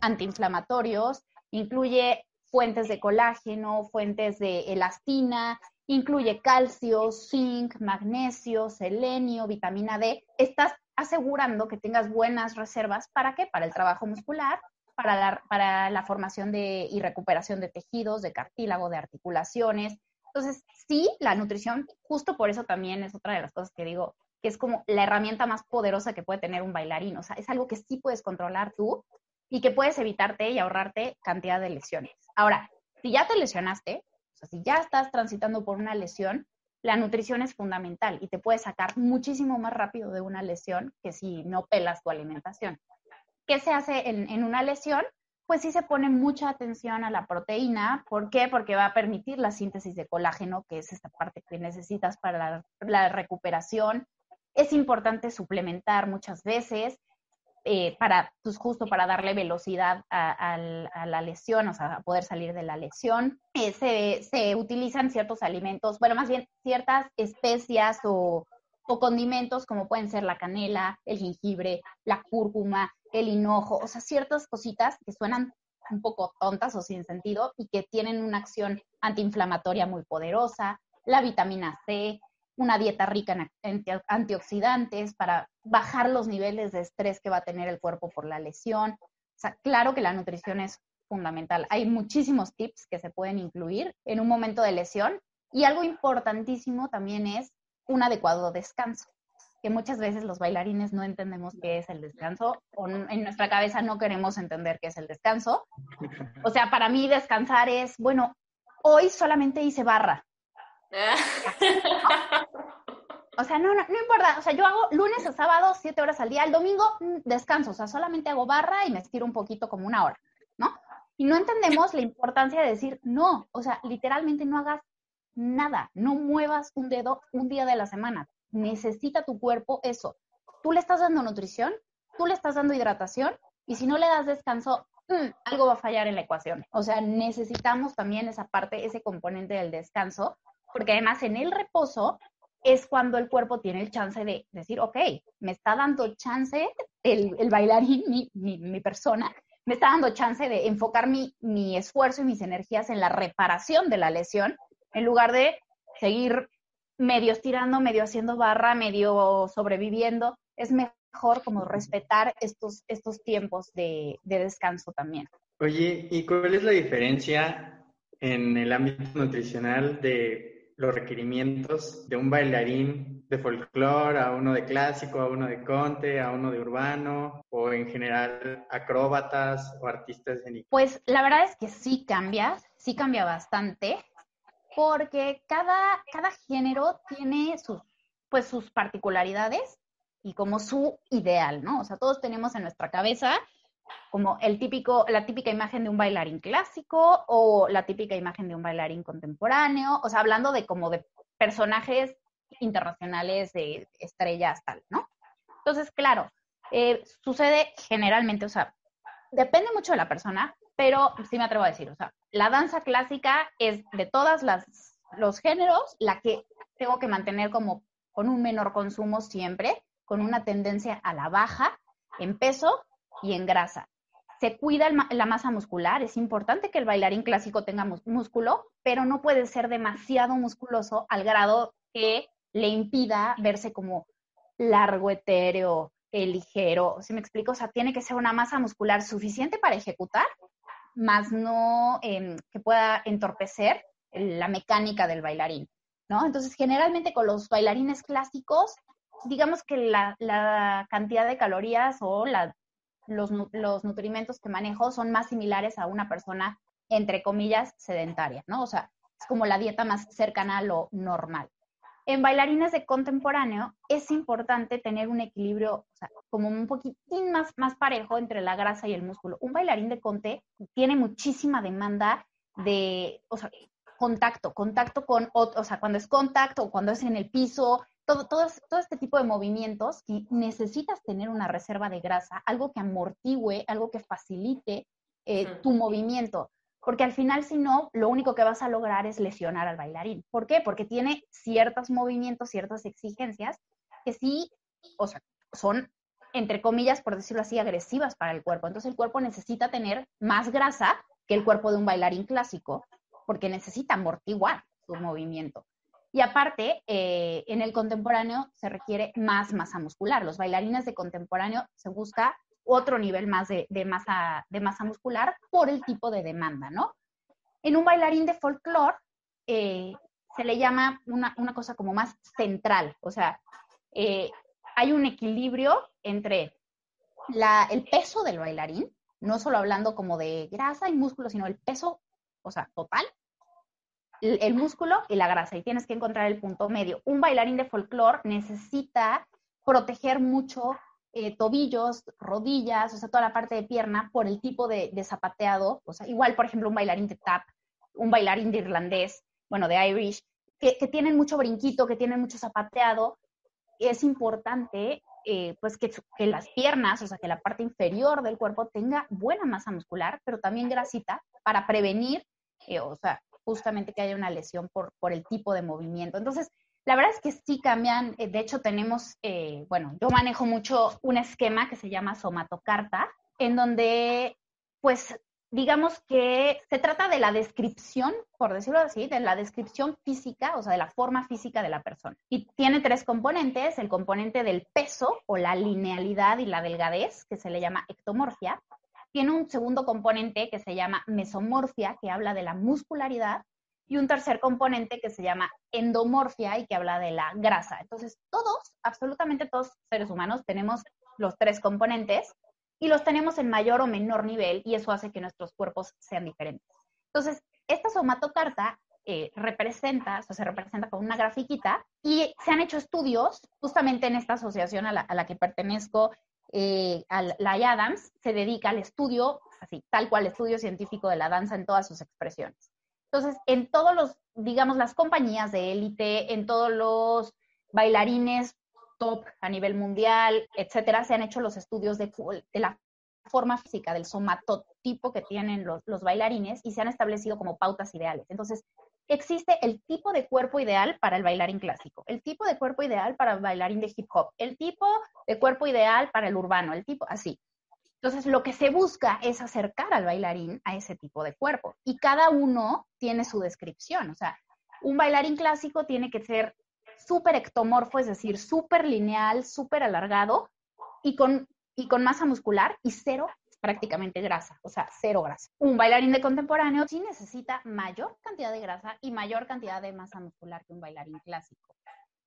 antiinflamatorios, incluye fuentes de colágeno, fuentes de elastina, incluye calcio, zinc, magnesio, selenio, vitamina D. Estás asegurando que tengas buenas reservas. ¿Para qué? Para el trabajo muscular, para la, para la formación de, y recuperación de tejidos, de cartílago, de articulaciones. Entonces, sí, la nutrición, justo por eso también es otra de las cosas que digo, que es como la herramienta más poderosa que puede tener un bailarín. O sea, es algo que sí puedes controlar tú y que puedes evitarte y ahorrarte cantidad de lesiones. Ahora, si ya te lesionaste, o sea, si ya estás transitando por una lesión, la nutrición es fundamental y te puede sacar muchísimo más rápido de una lesión que si no pelas tu alimentación. ¿Qué se hace en, una lesión? Pues sí se pone mucha atención a la proteína. ¿Por qué? Porque va a permitir la síntesis de colágeno, que es esta parte que necesitas para la, la recuperación. Es importante suplementar muchas veces. Eh, para, pues justo para darle velocidad a, la lesión, o sea, a poder salir de la lesión. Eh, se, utilizan ciertos alimentos, bueno, más bien ciertas especias o, o, condimentos como pueden ser la canela, el jengibre, la cúrcuma, el hinojo, o sea, ciertas cositas que suenan un poco tontas o sin sentido y que tienen una acción antiinflamatoria muy poderosa, la vitamina C, una dieta rica en antioxidantes para bajar los niveles de estrés que va a tener el cuerpo por la lesión. O sea, claro que la nutrición es fundamental. Hay muchísimos tips que se pueden incluir en un momento de lesión y algo importantísimo también es un adecuado descanso, que muchas veces los bailarines no entendemos qué es el descanso o en nuestra cabeza no queremos entender qué es el descanso. O sea, para mí descansar es, bueno, hoy solamente hice barra. O sea, no, no, no, importa. O sea, yo hago lunes a sábado, siete horas al día. El domingo mm, descanso. O sea, solamente hago barra y me estiro un poquito como una hora, ¿no? Y no entendemos la importancia de decir, no, o sea, literalmente no hagas nada, no muevas un dedo un día de la semana. Necesita tu cuerpo eso. Tú le estás dando nutrición, tú le estás dando hidratación y si no le das descanso, mm, algo va a fallar en la ecuación. O sea, necesitamos también esa parte, ese componente del descanso, porque además en el reposo es cuando el cuerpo tiene el chance de decir, ok, me está dando chance el, bailarín, mi, mi persona, me está dando chance de enfocar mi, mi esfuerzo y mis energías en la reparación de la lesión, en lugar de seguir medio estirando, medio haciendo barra, medio sobreviviendo. Es mejor como respetar estos, estos tiempos de, de descanso también. Oye, ¿y cuál es la diferencia en el ámbito nutricional de los requerimientos de un bailarín de folclore a uno de clásico, a uno de conte, a uno de urbano o en general acróbatas o artistas escénicos? Pues la verdad es que sí cambia, sí cambia bastante porque cada, cada género tiene sus, pues, sus particularidades y como su ideal, ¿no? O sea, todos tenemos en nuestra cabeza como el típico, la típica imagen de un bailarín clásico o la típica imagen de un bailarín contemporáneo, o sea, hablando de como de personajes internacionales, de estrellas, tal, ¿no? Entonces, claro, eh, sucede generalmente, o sea, depende mucho de la persona, pero sí me atrevo a decir, o sea, la danza clásica es de todas las los géneros la que tengo que mantener como con un menor consumo siempre, con una tendencia a la baja en peso y en grasa. Se cuida la masa muscular, es importante que el bailarín clásico tenga músculo, pero no puede ser demasiado musculoso al grado que le impida verse como largo, etéreo, eh, ligero, ¿sí me explico? O sea, tiene que ser una masa muscular suficiente para ejecutar, más no em, que pueda entorpecer la mecánica del bailarín, ¿no? Entonces, generalmente con los bailarines clásicos, digamos que la, la cantidad de calorías o la los, los nutrimentos que manejo son más similares a una persona, entre comillas, sedentaria, ¿no? O sea, es como la dieta más cercana a lo normal. En bailarines de contemporáneo es importante tener un equilibrio, o sea, como un poquitín más, más parejo entre la grasa y el músculo. Un bailarín de conte tiene muchísima demanda de, contacto, contacto con, o sea, cuando es contacto, cuando es en el piso, todo, todo, todo este tipo de movimientos y necesitas tener una reserva de grasa, algo que amortigüe, algo que facilite eh, tu movimiento. Porque al final, si no, lo único que vas a lograr es lesionar al bailarín. ¿Por qué? Porque tiene ciertos movimientos, ciertas exigencias que sí, o sea, son, entre comillas, por decirlo así, agresivas para el cuerpo. Entonces el cuerpo necesita tener más grasa que el cuerpo de un bailarín clásico, porque necesita amortiguar su movimiento. Y aparte, eh, en el contemporáneo se requiere más masa muscular. Los bailarines de contemporáneo se busca otro nivel más de, masa, de masa muscular por el tipo de demanda, ¿no? En un bailarín de folclore eh, se le llama una, cosa como más central, o sea, eh, hay un equilibrio entre el peso del bailarín, no solo hablando como de grasa y músculo, sino el peso, o sea, total, el músculo y la grasa y tienes que encontrar el punto medio. Un bailarín de folclore necesita proteger mucho eh, tobillos, rodillas, o sea, toda la parte de pierna por el tipo de, zapateado. O sea, igual, por ejemplo, un bailarín de tap, un bailarín de irlandés, bueno, de Irish, que, tienen mucho brinquito, que tienen mucho zapateado. Es importante, eh, pues, que, que las piernas, o sea, que la parte inferior del cuerpo tenga buena masa muscular, pero también grasita para prevenir, eh, o sea, justamente que haya una lesión por, por el tipo de movimiento. Entonces, La verdad es que sí cambian. Eh, de hecho, tenemos, eh, bueno, yo manejo mucho un esquema que se llama somatocarta, en donde, pues, digamos que se trata de la descripción, por decirlo así, de la descripción física, o sea, de la forma física de la persona. Y tiene tres componentes, el componente del peso o la linealidad y la delgadez, que se le llama ectomorfia. Tiene un segundo componente que se llama mesomorfia, que habla de la muscularidad y un tercer componente que se llama endomorfia y que habla de la grasa. Entonces, todos, absolutamente todos seres humanos tenemos los tres componentes y los tenemos en mayor o menor nivel y eso hace que nuestros cuerpos sean diferentes. Entonces, esta somatocarta eh, representa, o se representa con una grafiquita y se han hecho estudios justamente en esta asociación a la, que pertenezco, eh, la IADAMS, se dedica al estudio, así, tal cual estudio científico de la danza en todas sus expresiones. Entonces, en todos los, digamos, las compañías de élite, en todos los bailarines top a nivel mundial, etcétera, se han hecho los estudios de, de la forma física, del somatotipo que tienen los, los, bailarines y se han establecido como pautas ideales. Entonces, existe el tipo de cuerpo ideal para el bailarín clásico, el tipo de cuerpo ideal para el bailarín de hip hop, el tipo de cuerpo ideal para el urbano, el tipo así. Entonces, lo que se busca es acercar al bailarín a ese tipo de cuerpo y cada uno tiene su descripción. O sea, un bailarín clásico tiene que ser súper ectomorfo, es decir, súper lineal, súper alargado y con, y con masa muscular y cero prácticamente grasa, o sea, cero grasa. Un bailarín de contemporáneo sí necesita mayor cantidad de grasa y mayor cantidad de masa muscular que un bailarín clásico.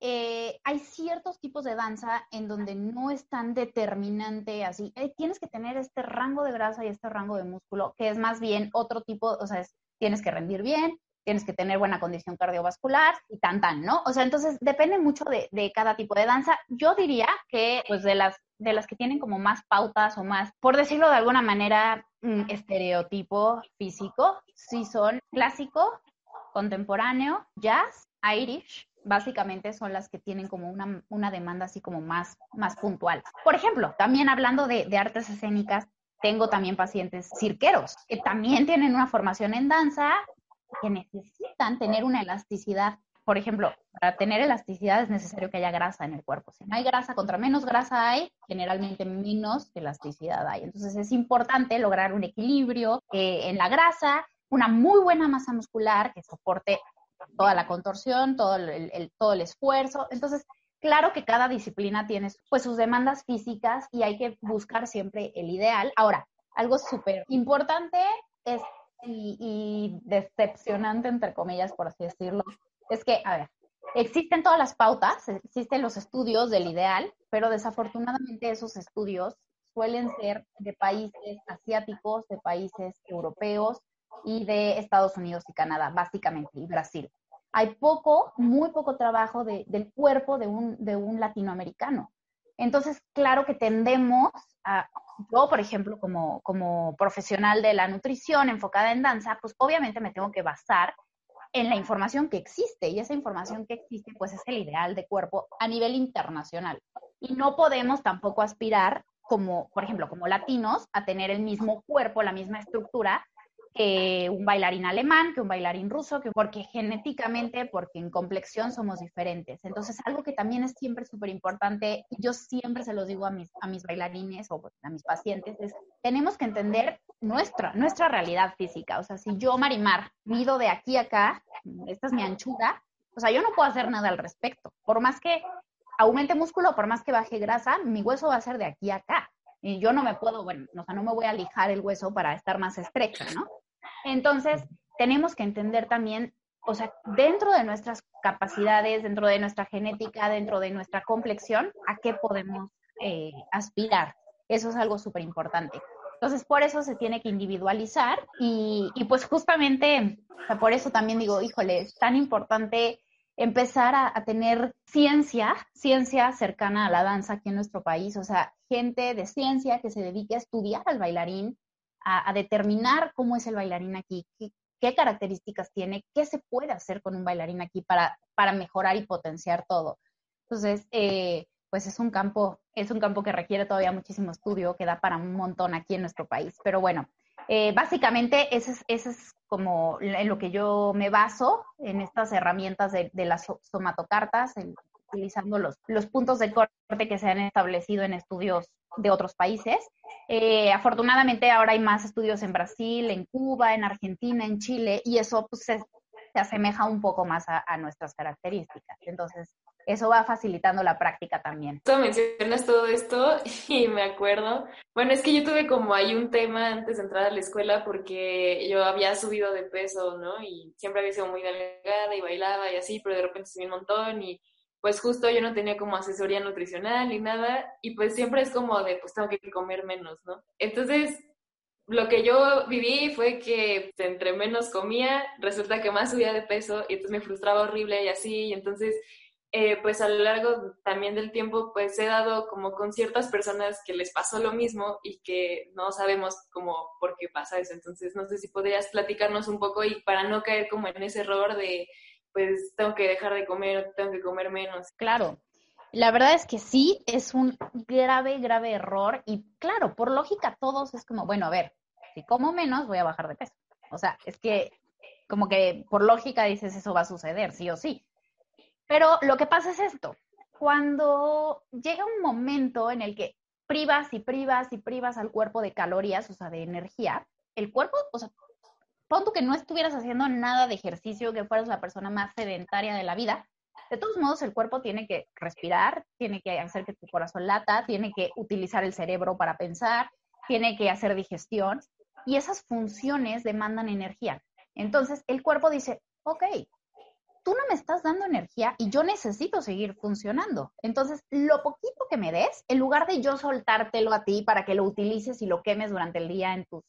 Eh, hay ciertos tipos de danza en donde no es tan determinante así. Eh, tienes que tener este rango de grasa y este rango de músculo, que es más bien otro tipo, o sea, tienes que rendir bien, tienes que tener buena condición cardiovascular y tan tan, ¿no? O sea, entonces depende mucho de, cada tipo de danza. Yo diría que, pues, de las, de las que tienen como más pautas o más, por decirlo de alguna manera, mm, estereotipo físico, sí son clásico, contemporáneo, jazz, Irish, básicamente son las que tienen como una, una demanda así como más, más puntual. Por ejemplo, también hablando de, de, artes escénicas, tengo también pacientes cirqueros que también tienen una formación en danza que necesitan tener una elasticidad. Por ejemplo, para tener elasticidad es necesario que haya grasa en el cuerpo. Si no hay grasa, contra menos grasa hay, generalmente menos elasticidad hay. Entonces es importante lograr un equilibrio eh, en la grasa, una muy buena masa muscular que soporte toda la contorsión, todo el, todo el esfuerzo. Entonces, claro que cada disciplina tiene pues sus demandas físicas y hay que buscar siempre el ideal. Ahora, algo súper importante es y, y, decepcionante, entre comillas, por así decirlo, es que, a ver, existen todas las pautas, existen los estudios del ideal, pero desafortunadamente esos estudios suelen ser de países asiáticos, de países europeos y de Estados Unidos y Canadá, básicamente, y Brasil hay poco, muy poco trabajo del cuerpo de un, de un latinoamericano. Entonces, claro que tendemos a, yo, por ejemplo, como, como profesional de la nutrición enfocada en danza, pues obviamente me tengo que basar en la información que existe y esa información que existe pues es el ideal de cuerpo a nivel internacional. Y no podemos tampoco aspirar como, por ejemplo, como latinos, a tener el mismo cuerpo, la misma estructura que un bailarín alemán, que un bailarín ruso, que porque genéticamente, porque en complexión somos diferentes. Entonces, algo que también es siempre súper importante, yo siempre se los digo a mis, a mis bailarines o a mis pacientes, es tenemos que entender nuestra, nuestra realidad física. O sea, si yo, Marimar, mido de aquí a acá, esta es mi anchura, o sea, yo no puedo hacer nada al respecto. Por más que aumente músculo, por más que baje grasa, mi hueso va a ser de aquí a acá. Y yo no me puedo, bueno, o sea, no me voy a lijar el hueso para estar más estrecha, ¿no? Entonces, tenemos que entender también, o sea, dentro de nuestras capacidades, dentro de nuestra genética, dentro de nuestra complexión, a qué podemos eh, aspirar. Eso es algo súper importante. Entonces, por eso se tiene que individualizar y, y pues justamente, o sea, por eso también digo, híjole, es tan importante empezar a, tener ciencia, ciencia cercana a la danza aquí en nuestro país, o sea, gente de ciencia que se dedique a estudiar al bailarín, a, determinar cómo es el bailarín aquí, qué, características tiene, qué se puede hacer con un bailarín aquí para, para mejorar y potenciar todo. Entonces, eh, pues es un campo, es un campo que requiere todavía muchísimo estudio, que da para un montón aquí en nuestro país. Pero bueno, Eh, básicamente, ese es, como en lo que yo me baso en estas herramientas de, las somatocartas, utilizando los, los puntos de corte que se han establecido en estudios de otros países. Eh, afortunadamente ahora hay más estudios en Brasil, en Cuba, en Argentina, en Chile, y eso pues, se, asemeja un poco más a, nuestras características. Entonces, eso va facilitando la práctica también. Tú mencionas todo esto y me acuerdo, bueno, es que yo tuve como ahí un tema antes de entrar a la escuela porque yo había subido de peso, ¿no? Y siempre había sido muy delgada y bailaba y así, pero de repente subí un montón y pues justo yo no tenía como asesoría nutricional ni nada y pues siempre es como de pues tengo que comer menos, ¿no? Entonces lo que yo viví fue que entre menos comía, resulta que más subía de peso y entonces me frustraba horrible y así, y entonces eh, pues a lo largo también del tiempo, pues he dado como con ciertas personas que les pasó lo mismo y que no sabemos como por qué pasa eso. Entonces, no sé si podrías platicarnos un poco y para no caer como en ese error de, pues tengo que dejar de comer o tengo que comer menos. Claro. La verdad es que sí, es un grave, grave error y claro, por lógica todos es como, bueno, a ver, si como menos voy a bajar de peso. O sea, es que como que por lógica dices eso va a suceder, sí o sí. Pero lo que pasa es esto, cuando llega un momento en el que privas y privas y privas al cuerpo de calorías, o sea, de energía, el cuerpo, o sea, pronto que no estuvieras haciendo nada de ejercicio, que fueras la persona más sedentaria de la vida, de todos modos el cuerpo tiene que respirar, tiene que hacer que tu corazón lata, tiene que utilizar el cerebro para pensar, tiene que hacer digestión y esas funciones demandan energía. Entonces el cuerpo dice, ok, tú no me estás dando energía y yo necesito seguir funcionando. Entonces, lo poquito que me des, en lugar de yo soltártelo a ti para que lo utilices y lo quemes durante el día en tus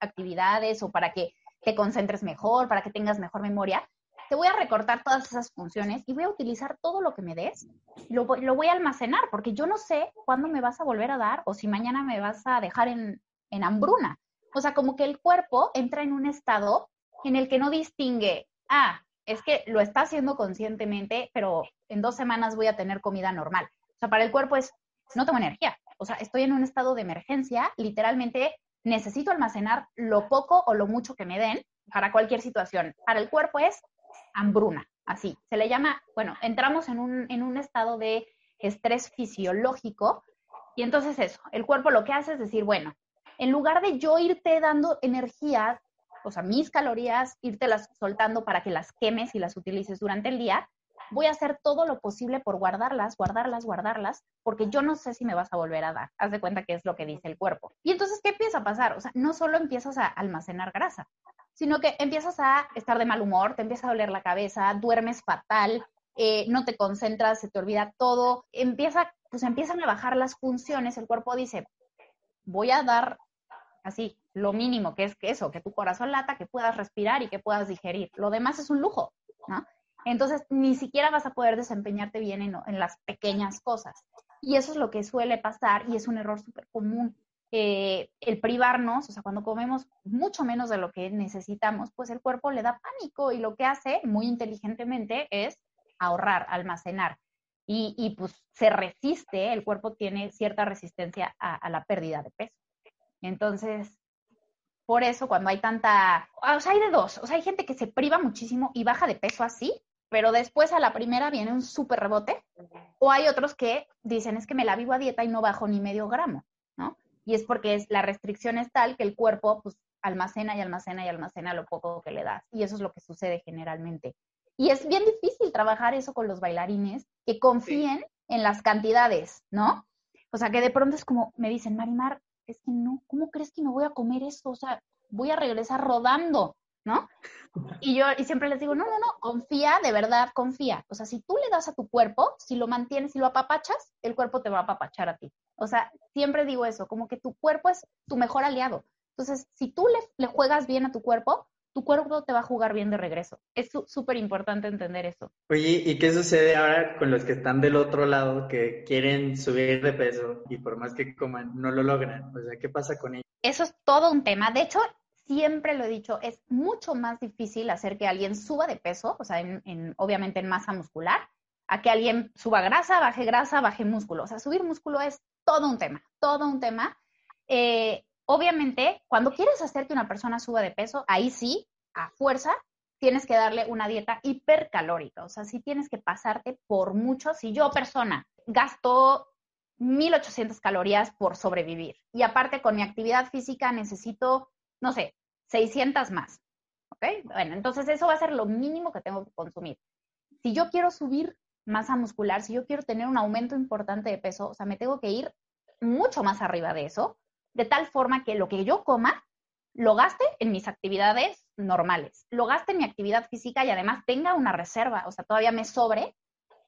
actividades o para que te concentres mejor, para que tengas mejor memoria, te voy a recortar todas esas funciones y voy a utilizar todo lo que me des y lo, voy a almacenar, porque yo no sé cuándo me vas a volver a dar o si mañana me vas a dejar en, en hambruna. O sea, como que el cuerpo entra en un estado en el que no distingue, ah, es que lo está haciendo conscientemente, pero en dos semanas voy a tener comida normal. O sea, para el cuerpo es, no tengo energía. O sea, estoy en un estado de emergencia, literalmente necesito almacenar lo poco o lo mucho que me den para cualquier situación. Para el cuerpo es hambruna, así. Se le llama, bueno, entramos en un, en un estado de estrés fisiológico y entonces eso, el cuerpo lo que hace es decir, bueno, en lugar de yo irte dando energía o sea, mis calorías, las soltando para que las quemes y las utilices durante el día, voy a hacer todo lo posible por guardarlas, guardarlas, guardarlas, porque yo no sé si me vas a volver a dar. Haz de cuenta que es lo que dice el cuerpo. Y entonces, ¿qué empieza a pasar? O sea, no solo empiezas a almacenar grasa, sino que empiezas a estar de mal humor, te empieza a doler la cabeza, duermes fatal, eh, no te concentras, se te olvida todo, empieza, pues empiezan a bajar las funciones, el cuerpo dice, voy a dar así, lo mínimo, que es que eso, que tu corazón lata, que puedas respirar y que puedas digerir. Lo demás es un lujo. Entonces, ni siquiera vas a poder desempeñarte bien en, las pequeñas cosas. Y eso es lo que suele pasar y es un error súper común. Eh, el privarnos, o sea, cuando comemos mucho menos de lo que necesitamos, pues el cuerpo le da pánico y lo que hace muy inteligentemente es ahorrar, almacenar. Y, pues se resiste, el cuerpo tiene cierta resistencia a la pérdida de peso. Entonces, por eso cuando hay tanta, o sea, hay de dos, o sea, hay gente que se priva muchísimo y baja de peso así, pero después a la primera viene un súper rebote, o hay otros que dicen, es que me la vivo a dieta y no bajo ni medio gramo, ¿no? Y es porque es, la restricción es tal que el cuerpo, pues, almacena y almacena y almacena lo poco que le das, y eso es lo que sucede generalmente. Y es bien difícil trabajar eso con los bailarines que confíen en las cantidades, ¿no? O sea, que de pronto es como, me dicen, Marimar, es que no, ¿cómo crees que me voy a comer eso? O sea, voy a regresar rodando, ¿no? Y yo y siempre les digo, no, no, no, confía, de verdad, confía. O sea, si tú le das a tu cuerpo, si lo mantienes, si lo apapachas, el cuerpo te va a apapachar a ti. O sea, siempre digo eso, como que tu cuerpo es tu mejor aliado. Entonces, si tú le juegas bien a tu cuerpo, tu cuerpo te va a jugar bien de regreso. Es súper importante entender eso. Oye, ¿y qué sucede ahora con los que están del otro lado que quieren subir de peso y por más que coman no lo logran? O sea, ¿qué pasa con ellos? Eso es todo un tema. De hecho, siempre lo he dicho, es mucho más difícil hacer que alguien suba de peso, o sea, en, obviamente en masa muscular, a que alguien suba grasa, baje grasa, baje músculo. O sea, subir músculo es todo un tema, todo un tema. Eh, Obviamente, cuando quieres hacer que una persona suba de peso, ahí sí, a fuerza, tienes que darle una dieta hipercalórica. O sea, sí tienes que pasarte por mucho. Si yo, persona, gasto 1800 calorías por sobrevivir y aparte con mi actividad física necesito, no sé, 600 más. ¿Ok? Bueno, entonces eso va a ser lo mínimo que tengo que consumir. Si yo quiero subir masa muscular, si yo quiero tener un aumento importante de peso, o sea, me tengo que ir mucho más arriba de eso, de tal forma que lo que yo coma lo gaste en mis actividades normales, lo gaste en mi actividad física y además tenga una reserva, o sea, todavía me sobre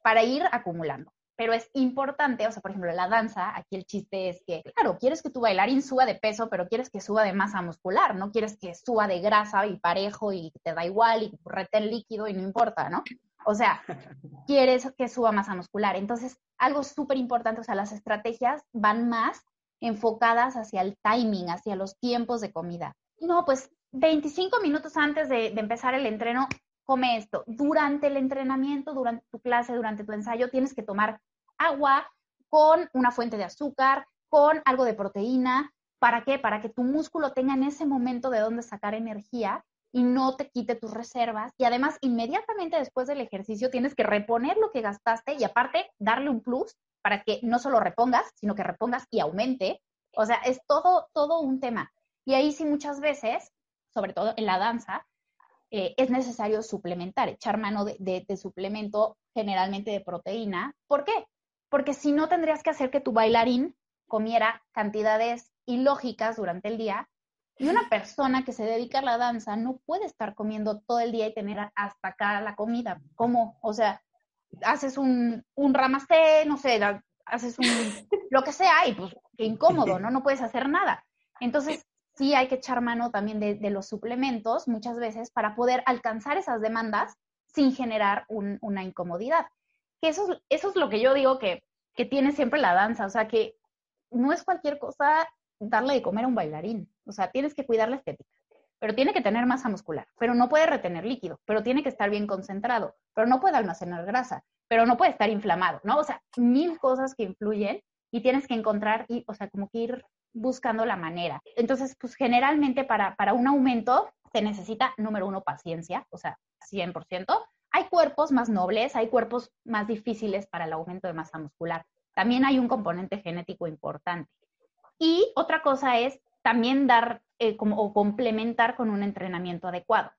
para ir acumulando. Pero es importante, o sea, por ejemplo, la danza, aquí el chiste es que, claro, quieres que tu bailarín suba de peso, pero quieres que suba de masa muscular, no quieres que suba de grasa y parejo y te da igual y retén líquido y no importa, ¿no? O sea, quieres que suba masa muscular. Entonces, algo súper importante, o sea, las estrategias van más enfocadas hacia el timing, hacia los tiempos de comida. No, pues 25 minutos antes de, empezar el entreno, come esto. Durante el entrenamiento, durante tu clase, durante tu ensayo, tienes que tomar agua con una fuente de azúcar, con algo de proteína. ¿Para qué? Para que tu músculo tenga en ese momento de dónde sacar energía y no te quite tus reservas. Y además, inmediatamente después del ejercicio, tienes que reponer lo que gastaste y aparte darle un plus para que no solo repongas, sino que repongas y aumente. O sea, es todo, todo un tema. Y ahí sí muchas veces, sobre todo en la danza, eh, es necesario suplementar, echar mano de, de, suplemento generalmente de proteína. ¿Por qué? Porque si no tendrías que hacer que tu bailarín comiera cantidades ilógicas durante el día y una persona que se dedica a la danza no puede estar comiendo todo el día y tener hasta acá la comida. ¿Cómo? O sea, haces un, un ramasté, no sé, haces un lo que sea y pues qué incómodo, ¿no? No puedes hacer nada. Entonces, sí hay que echar mano también de, los suplementos muchas veces para poder alcanzar esas demandas sin generar una incomodidad. Que eso, eso es lo que yo digo que, que tiene siempre la danza, o sea, que no es cualquier cosa darle de comer a un bailarín, o sea, tienes que cuidar la estética pero tiene que tener masa muscular, pero no puede retener líquido, pero tiene que estar bien concentrado, pero no puede almacenar grasa, pero no puede estar inflamado, ¿no? O sea, mil cosas que influyen y tienes que encontrar y, o sea, como que ir buscando la manera. Entonces, pues generalmente para, para un aumento se necesita, número uno, paciencia, o sea, 100%. Hay cuerpos más nobles, hay cuerpos más difíciles para el aumento de masa muscular. También hay un componente genético importante. Y otra cosa es también dar eh, como, o complementar con un entrenamiento adecuado.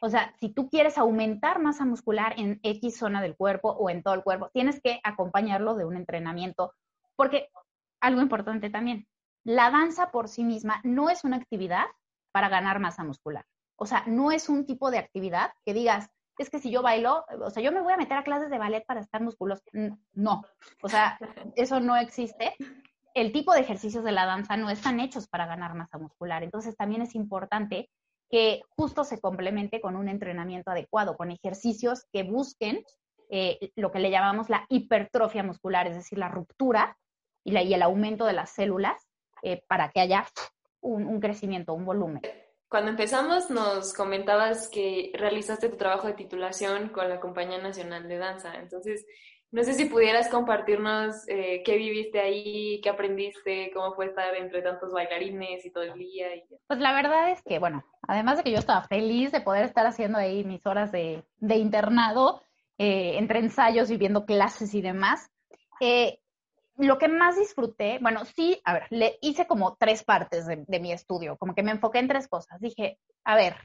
O sea, si tú quieres aumentar masa muscular en X zona del cuerpo o en todo el cuerpo, tienes que acompañarlo de un entrenamiento, porque algo importante también, la danza por sí misma no es una actividad para ganar masa muscular. O sea, no es un tipo de actividad que digas, es que si yo bailo, o sea, yo me voy a meter a clases de ballet para estar musculoso. No, o sea, eso no existe el tipo de ejercicios de la danza no están hechos para ganar masa muscular. Entonces también es importante que justo se complemente con un entrenamiento adecuado, con ejercicios que busquen eh, lo que le llamamos la hipertrofia muscular, es decir, la ruptura y, el aumento de las células eh, para que haya un, un crecimiento, un volumen. Cuando empezamos nos comentabas que realizaste tu trabajo de titulación con la Compañía Nacional de Danza. Entonces, no sé si pudieras compartirnos eh, qué viviste ahí, qué aprendiste, cómo fue estar entre tantos bailarines y todo el día. Pues la verdad es que, bueno, además de que yo estaba feliz de poder estar haciendo ahí mis horas de, internado, eh, entre ensayos y viendo clases y demás, eh, lo que más disfruté, bueno, sí, a ver, le hice como tres partes de, mi estudio, como que me enfoqué en tres cosas. Dije, a ver,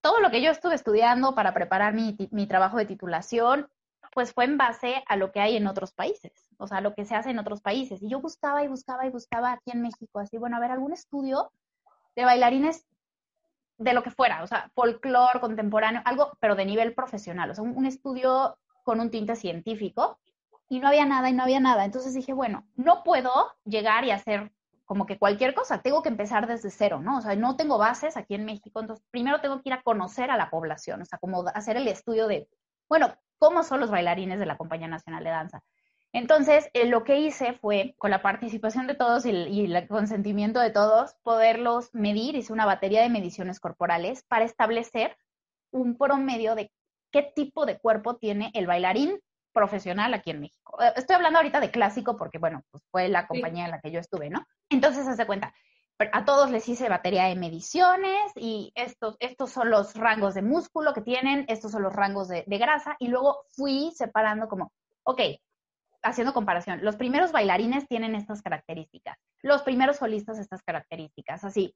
todo lo que yo estuve estudiando para preparar mi, mi trabajo de titulación, pues fue en base a lo que hay en otros países, o sea, lo que se hace en otros países. Y yo buscaba y buscaba y buscaba aquí en México, así, bueno, a ver, algún estudio de bailarines de lo que fuera, o sea, folclore, contemporáneo, algo, pero de nivel profesional, o sea, un, estudio con un tinte científico, y no había nada y no había nada. Entonces dije, bueno, no puedo llegar y hacer como que cualquier cosa, tengo que empezar desde cero, ¿no? O sea, no tengo bases aquí en México, entonces primero tengo que ir a conocer a la población, o sea, como hacer el estudio de, bueno, cómo son los bailarines de la Compañía Nacional de Danza. Entonces, eh, lo que hice fue, con la participación de todos y, el consentimiento de todos, poderlos medir, hice una batería de mediciones corporales para establecer un promedio de qué tipo de cuerpo tiene el bailarín profesional aquí en México. Eh, estoy hablando ahorita de clásico porque, bueno, pues fue la compañía en la que yo estuve, ¿no? Entonces, hace cuenta, a todos les hice batería de mediciones y estos, estos son los rangos de músculo que tienen, estos son los rangos de, grasa y luego fui separando como, ok, haciendo comparación, los primeros bailarines tienen estas características, los primeros solistas estas características, así,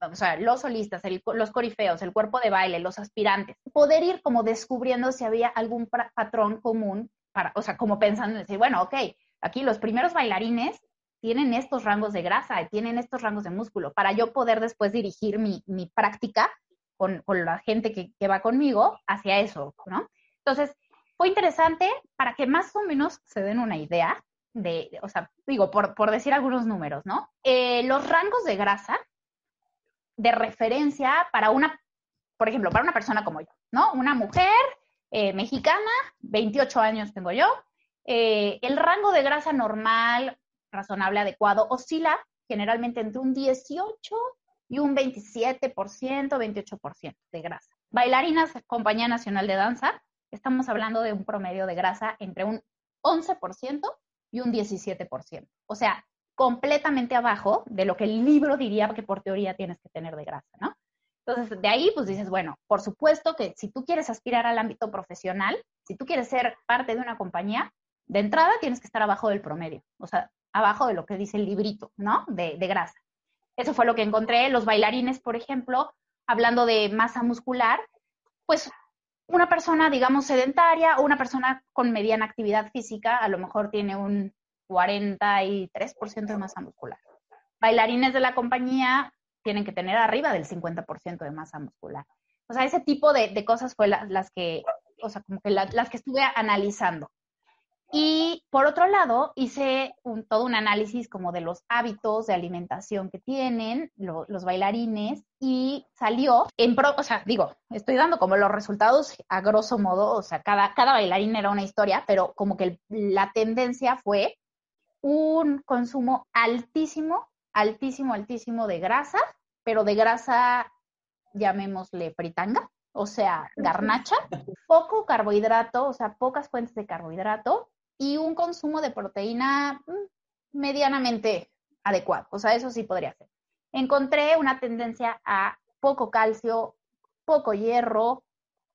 o sea, los solistas, los corifeos, el cuerpo de baile, los aspirantes, poder ir como descubriendo si había algún patrón común, para, o sea, como pensando en decir, bueno, ok, aquí los primeros bailarines tienen estos rangos de grasa, tienen estos rangos de músculo, para yo poder después dirigir mi, mi práctica con, con, la gente que, que va conmigo hacia eso, ¿no? Entonces, fue interesante para que más o menos se den una idea de, o sea, digo, por, por decir algunos números, ¿no? Eh, los rangos de grasa de referencia para una, por ejemplo, para una persona como yo, ¿no? Una mujer eh, mexicana, 28 años tengo yo, eh, el rango de grasa normal, razonable, adecuado, oscila generalmente entre un 18 y un 27%, 28% de grasa. Bailarinas, Compañía Nacional de Danza, estamos hablando de un promedio de grasa entre un 11% y un 17%. O sea, completamente abajo de lo que el libro diría que por teoría tienes que tener de grasa, ¿no? Entonces, de ahí, pues dices, bueno, por supuesto que si tú quieres aspirar al ámbito profesional, si tú quieres ser parte de una compañía, de entrada tienes que estar abajo del promedio, o sea, abajo de lo que dice el librito, ¿no? De, grasa. Eso fue lo que encontré. Los bailarines, por ejemplo, hablando de masa muscular, pues una persona, digamos, sedentaria o una persona con mediana actividad física, a lo mejor tiene un 43% de masa muscular. Bailarines de la compañía tienen que tener arriba del 50% de masa muscular. O sea, ese tipo de, cosas fue las que, o sea, como que las que estuve analizando. Y por otro lado, hice todo un análisis como de los hábitos de alimentación que tienen los bailarines y salió en pro, o sea, digo, estoy dando como los resultados a grosso modo, o sea, cada, cada bailarín era una historia, pero como que la tendencia fue un consumo altísimo, altísimo, altísimo de grasa, pero de grasa, llamémosle fritanga, o sea, garnacha, poco carbohidrato, o sea, pocas fuentes de carbohidrato y un consumo de proteína mm, medianamente adecuado. O sea, eso sí podría ser. Encontré una tendencia a poco calcio, poco hierro,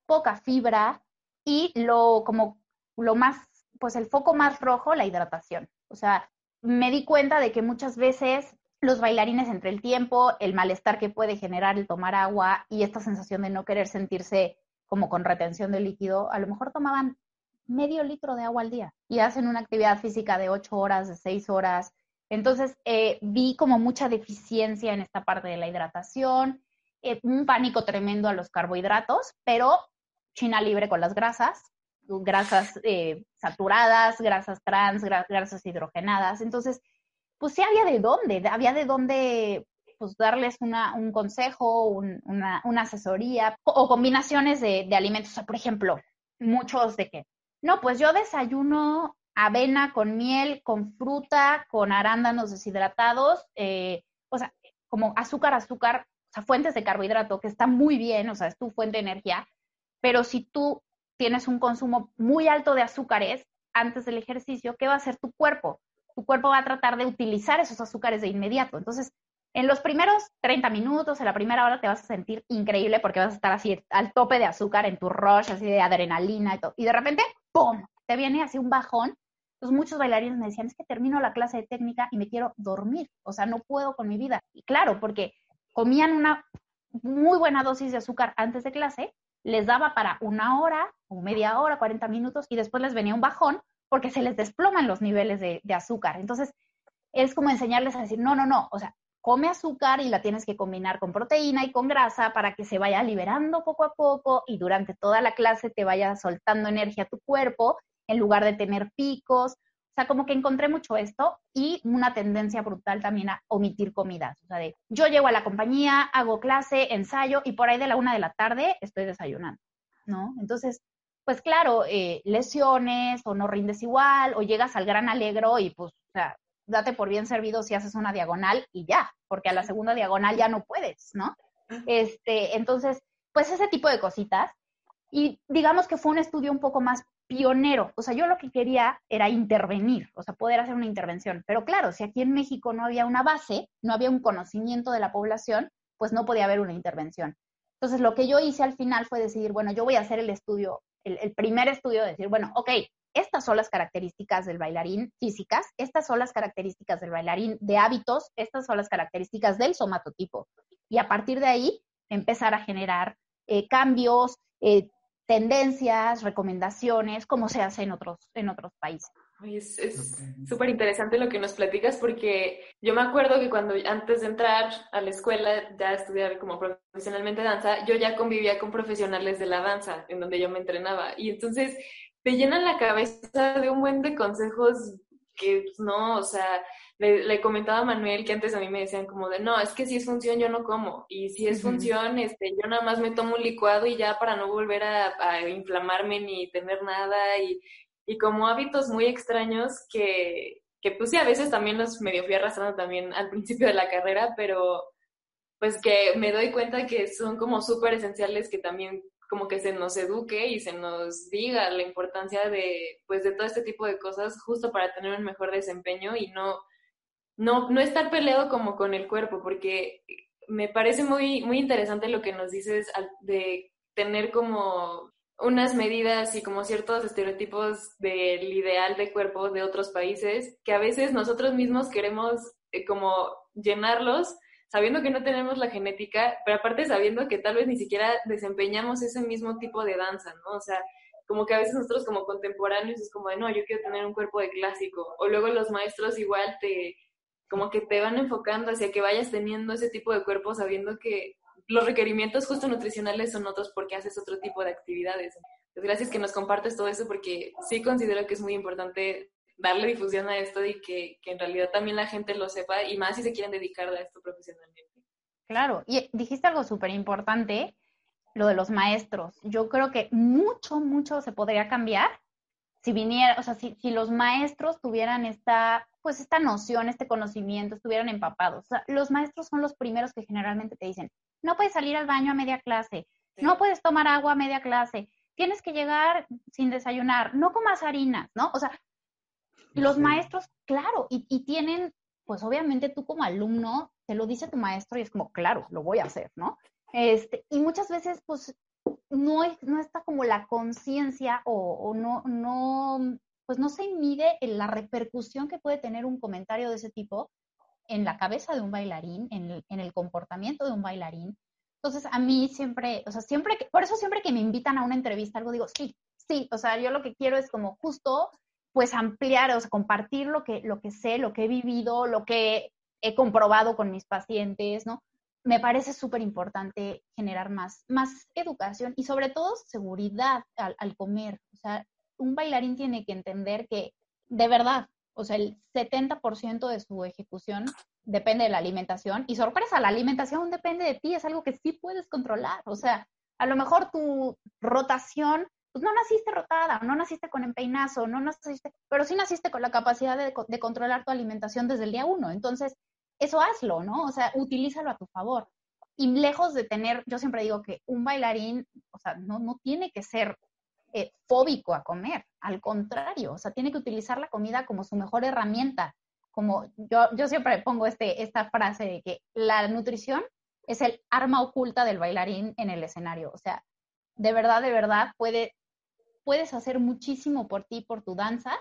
poca fibra y lo como lo más, pues el foco más rojo, la hidratación. O sea, me di cuenta de que muchas veces los bailarines entre el tiempo, el malestar que puede generar el tomar agua y esta sensación de no querer sentirse como con retención de líquido, a lo mejor tomaban medio litro de agua al día y hacen una actividad física de ocho horas, de seis horas. Entonces eh, vi como mucha deficiencia en esta parte de la hidratación, eh, un pánico tremendo a los carbohidratos, pero China libre con las grasas, grasas eh, saturadas, grasas trans, grasas hidrogenadas. Entonces, pues sí había de dónde, había de dónde pues darles una, un consejo, una, una, asesoría o combinaciones de, alimentos. O por ejemplo, muchos de que no, pues yo desayuno avena con miel, con fruta, con arándanos deshidratados, eh, o sea, como azúcar, azúcar, o sea, fuentes de carbohidrato, que está muy bien, o sea, es tu fuente de energía, pero si tú tienes un consumo muy alto de azúcares antes del ejercicio, ¿qué va a hacer tu cuerpo? Tu cuerpo va a tratar de utilizar esos azúcares de inmediato. Entonces, en los primeros 30 minutos, en la primera hora, te vas a sentir increíble porque vas a estar así al tope de azúcar en tu rush, así de adrenalina y todo. Y de repente, ¡pum! Te viene así un bajón. Entonces muchos bailarines me decían, es que termino la clase de técnica y me quiero dormir. O sea, no puedo con mi vida. Y claro, porque comían una muy buena dosis de azúcar antes de clase, les daba para una hora o media hora, 40 minutos, y después les venía un bajón porque se les desploman los niveles de, de azúcar. Entonces, es como enseñarles a decir, no, no, no, o sea, come azúcar y la tienes que combinar con proteína y con grasa para que se vaya liberando poco a poco y durante toda la clase te vaya soltando energía a tu cuerpo en lugar de tener picos. O sea, como que encontré mucho esto y una tendencia brutal también a omitir comidas. O sea, de yo llego a la compañía, hago clase, ensayo y por ahí de la una de la tarde estoy desayunando, ¿no? Entonces, pues claro, eh, lesiones o no rindes igual o llegas al gran alegro y pues, o sea, date por bien servido si haces una diagonal y ya, porque a la segunda diagonal ya no puedes, ¿no? Este, entonces, pues ese tipo de cositas. Y digamos que fue un estudio un poco más pionero. O sea, yo lo que quería era intervenir, o sea, poder hacer una intervención. Pero claro, si aquí en México no había una base, no había un conocimiento de la población, pues no podía haber una intervención. Entonces, lo que yo hice al final fue decidir, bueno, yo voy a hacer el estudio, el, primer estudio, de decir, bueno, ok, estas son las características del bailarín físicas, estas son las características del bailarín de hábitos, estas son las características del somatotipo. Y a partir de ahí, empezar a generar eh, cambios, eh, tendencias, recomendaciones, como se hace en otros, en otros países. Es súper interesante lo que nos platicas porque yo me acuerdo que cuando antes de entrar a la escuela, ya estudiar como profesionalmente danza, yo ya convivía con profesionales de la danza en donde yo me entrenaba. Y entonces te llenan la cabeza de un buen de consejos que pues, no, o sea, le, comentaba a Manuel que antes a mí me decían como de, no, es que si es función yo no como, y si es función, este, yo nada más me tomo un licuado y ya para no volver a, a inflamarme ni tener nada, y, y como hábitos muy extraños que, que pues sí, a veces también los medio fui arrastrando también al principio de la carrera, pero pues que me doy cuenta que son como súper esenciales que también como que se nos eduque y se nos diga la importancia de pues de todo este tipo de cosas justo para tener un mejor desempeño y no no no estar peleado como con el cuerpo porque me parece muy muy interesante lo que nos dices de tener como unas medidas y como ciertos estereotipos del ideal de cuerpo de otros países que a veces nosotros mismos queremos eh, como llenarlos sabiendo que no tenemos la genética, pero aparte sabiendo que tal vez ni siquiera desempeñamos ese mismo tipo de danza, ¿no? O sea, como que a veces nosotros como contemporáneos es como de, no, yo quiero tener un cuerpo de clásico, o luego los maestros igual te, como que te van enfocando hacia que vayas teniendo ese tipo de cuerpo sabiendo que los requerimientos justo nutricionales son otros porque haces otro tipo de actividades. Pues gracias que nos compartes todo eso porque sí considero que es muy importante darle difusión a esto y que, que en realidad también la gente lo sepa y más si se quieren dedicar a esto profesionalmente. Claro, y dijiste algo súper importante, lo de los maestros. Yo creo que mucho, mucho se podría cambiar si viniera, o sea, si, si los maestros tuvieran esta, pues esta noción, este conocimiento, estuvieran empapados. Los maestros son los primeros que generalmente te dicen, no puedes salir al baño a media clase, no puedes tomar agua a media clase, tienes que llegar sin desayunar, no comas harinas, ¿no? O sea, los maestros, claro, y, y, tienen, pues obviamente tú como alumno, te lo dice tu maestro y es como, claro, lo voy a hacer, ¿no? Este, y muchas veces, pues, no, no está como la conciencia o, o, no, no, pues no se mide en la repercusión que puede tener un comentario de ese tipo en la cabeza de un bailarín, en el, en el comportamiento de un bailarín. Entonces, a mí siempre, o sea, siempre, que, por eso siempre que me invitan a una entrevista, algo digo, sí, sí, o sea, yo lo que quiero es como justo, pues ampliar, o sea, compartir lo que, lo que sé, lo que he vivido, lo que he comprobado con mis pacientes, ¿no? Me parece súper importante generar más, más educación y sobre todo seguridad al, al comer. O sea, un bailarín tiene que entender que de verdad, o sea, el 70% de su ejecución depende de la alimentación y sorpresa, la alimentación depende de ti, es algo que sí puedes controlar. O sea, a lo mejor tu rotación, pues no naciste rotada, no naciste con empeinazo, no naciste, pero sí naciste con la capacidad de, de controlar tu alimentación desde el día uno. Entonces, eso hazlo, ¿no? O sea, utilízalo a tu favor. Y lejos de tener, yo siempre digo que un bailarín, o sea, no, no tiene que ser eh, fóbico a comer, al contrario, o sea, tiene que utilizar la comida como su mejor herramienta. Como yo, yo siempre pongo este, esta frase de que la nutrición es el arma oculta del bailarín en el escenario. O sea, de verdad, de verdad, puede, puedes hacer muchísimo por ti, por tu danza,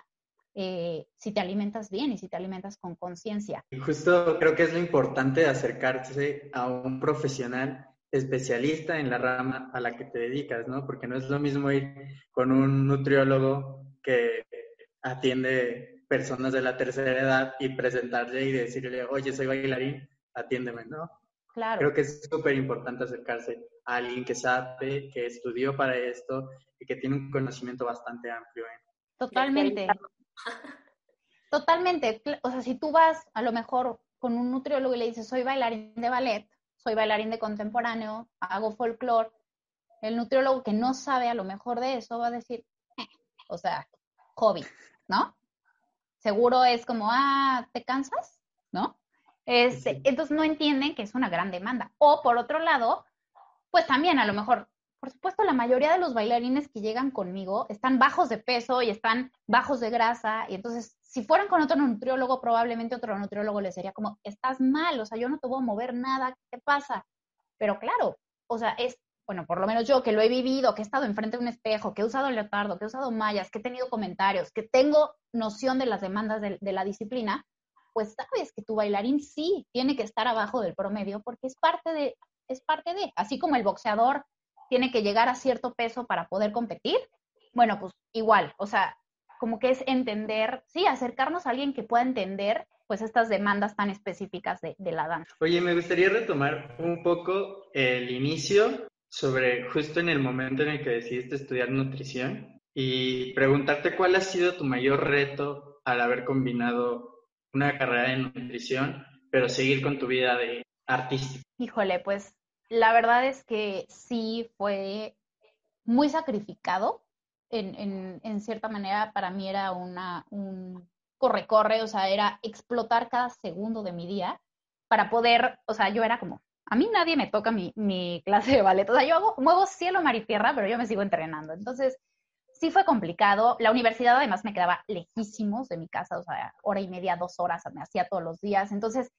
eh, si te alimentas bien y si te alimentas con conciencia. Justo creo que es lo importante de acercarse a un profesional especialista en la rama a la que te dedicas, ¿no? Porque no es lo mismo ir con un nutriólogo que atiende personas de la tercera edad y presentarle y decirle, oye, soy bailarín, atiéndeme, ¿no? Claro. Creo que es súper importante acercarse a alguien que sabe, que estudió para esto y que tiene un conocimiento bastante amplio. ¿eh? Totalmente. Totalmente. O sea, si tú vas a lo mejor con un nutriólogo y le dices, soy bailarín de ballet, soy bailarín de contemporáneo, hago folclore, el nutriólogo que no sabe a lo mejor de eso va a decir, eh", o sea, hobby, ¿no? Seguro es como, ah, ¿te cansas? ¿No? Este, Entonces no entienden que es una gran demanda. O por otro lado, pues también a lo mejor por supuesto, la mayoría de los bailarines que llegan conmigo están bajos de peso y están bajos de grasa. Y entonces, si fueran con otro nutriólogo, probablemente otro nutriólogo les sería como, estás mal, o sea, yo no te voy a mover nada, ¿qué pasa? Pero claro, o sea, es, bueno, por lo menos yo que lo he vivido, que he estado enfrente de un espejo, que he usado leotardo, que he usado mallas, que he tenido comentarios, que tengo noción de las demandas de, de la disciplina, pues sabes que tu bailarín sí tiene que estar abajo del promedio porque es parte de, es parte de, así como el boxeador tiene que llegar a cierto peso para poder competir, bueno, pues igual, o sea, como que es entender, sí, acercarnos a alguien que pueda entender pues estas demandas tan específicas de, de, la danza. Oye, me gustaría retomar un poco el inicio sobre justo en el momento en el que decidiste estudiar nutrición y preguntarte cuál ha sido tu mayor reto al haber combinado una carrera de nutrición, pero seguir con tu vida de artística. Híjole, pues la verdad es que sí fue muy sacrificado. En, en, cierta manera, para mí era una, un corre-corre, o sea, era explotar cada segundo de mi día para poder, o sea, yo era como, a mí nadie me toca mi, mi clase de ballet, o sea, yo hago, muevo cielo, mar y tierra, pero yo me sigo entrenando. Entonces, sí fue complicado. La universidad además me quedaba lejísimos de mi casa, o sea, hora y media, dos horas me hacía todos los días. Entonces,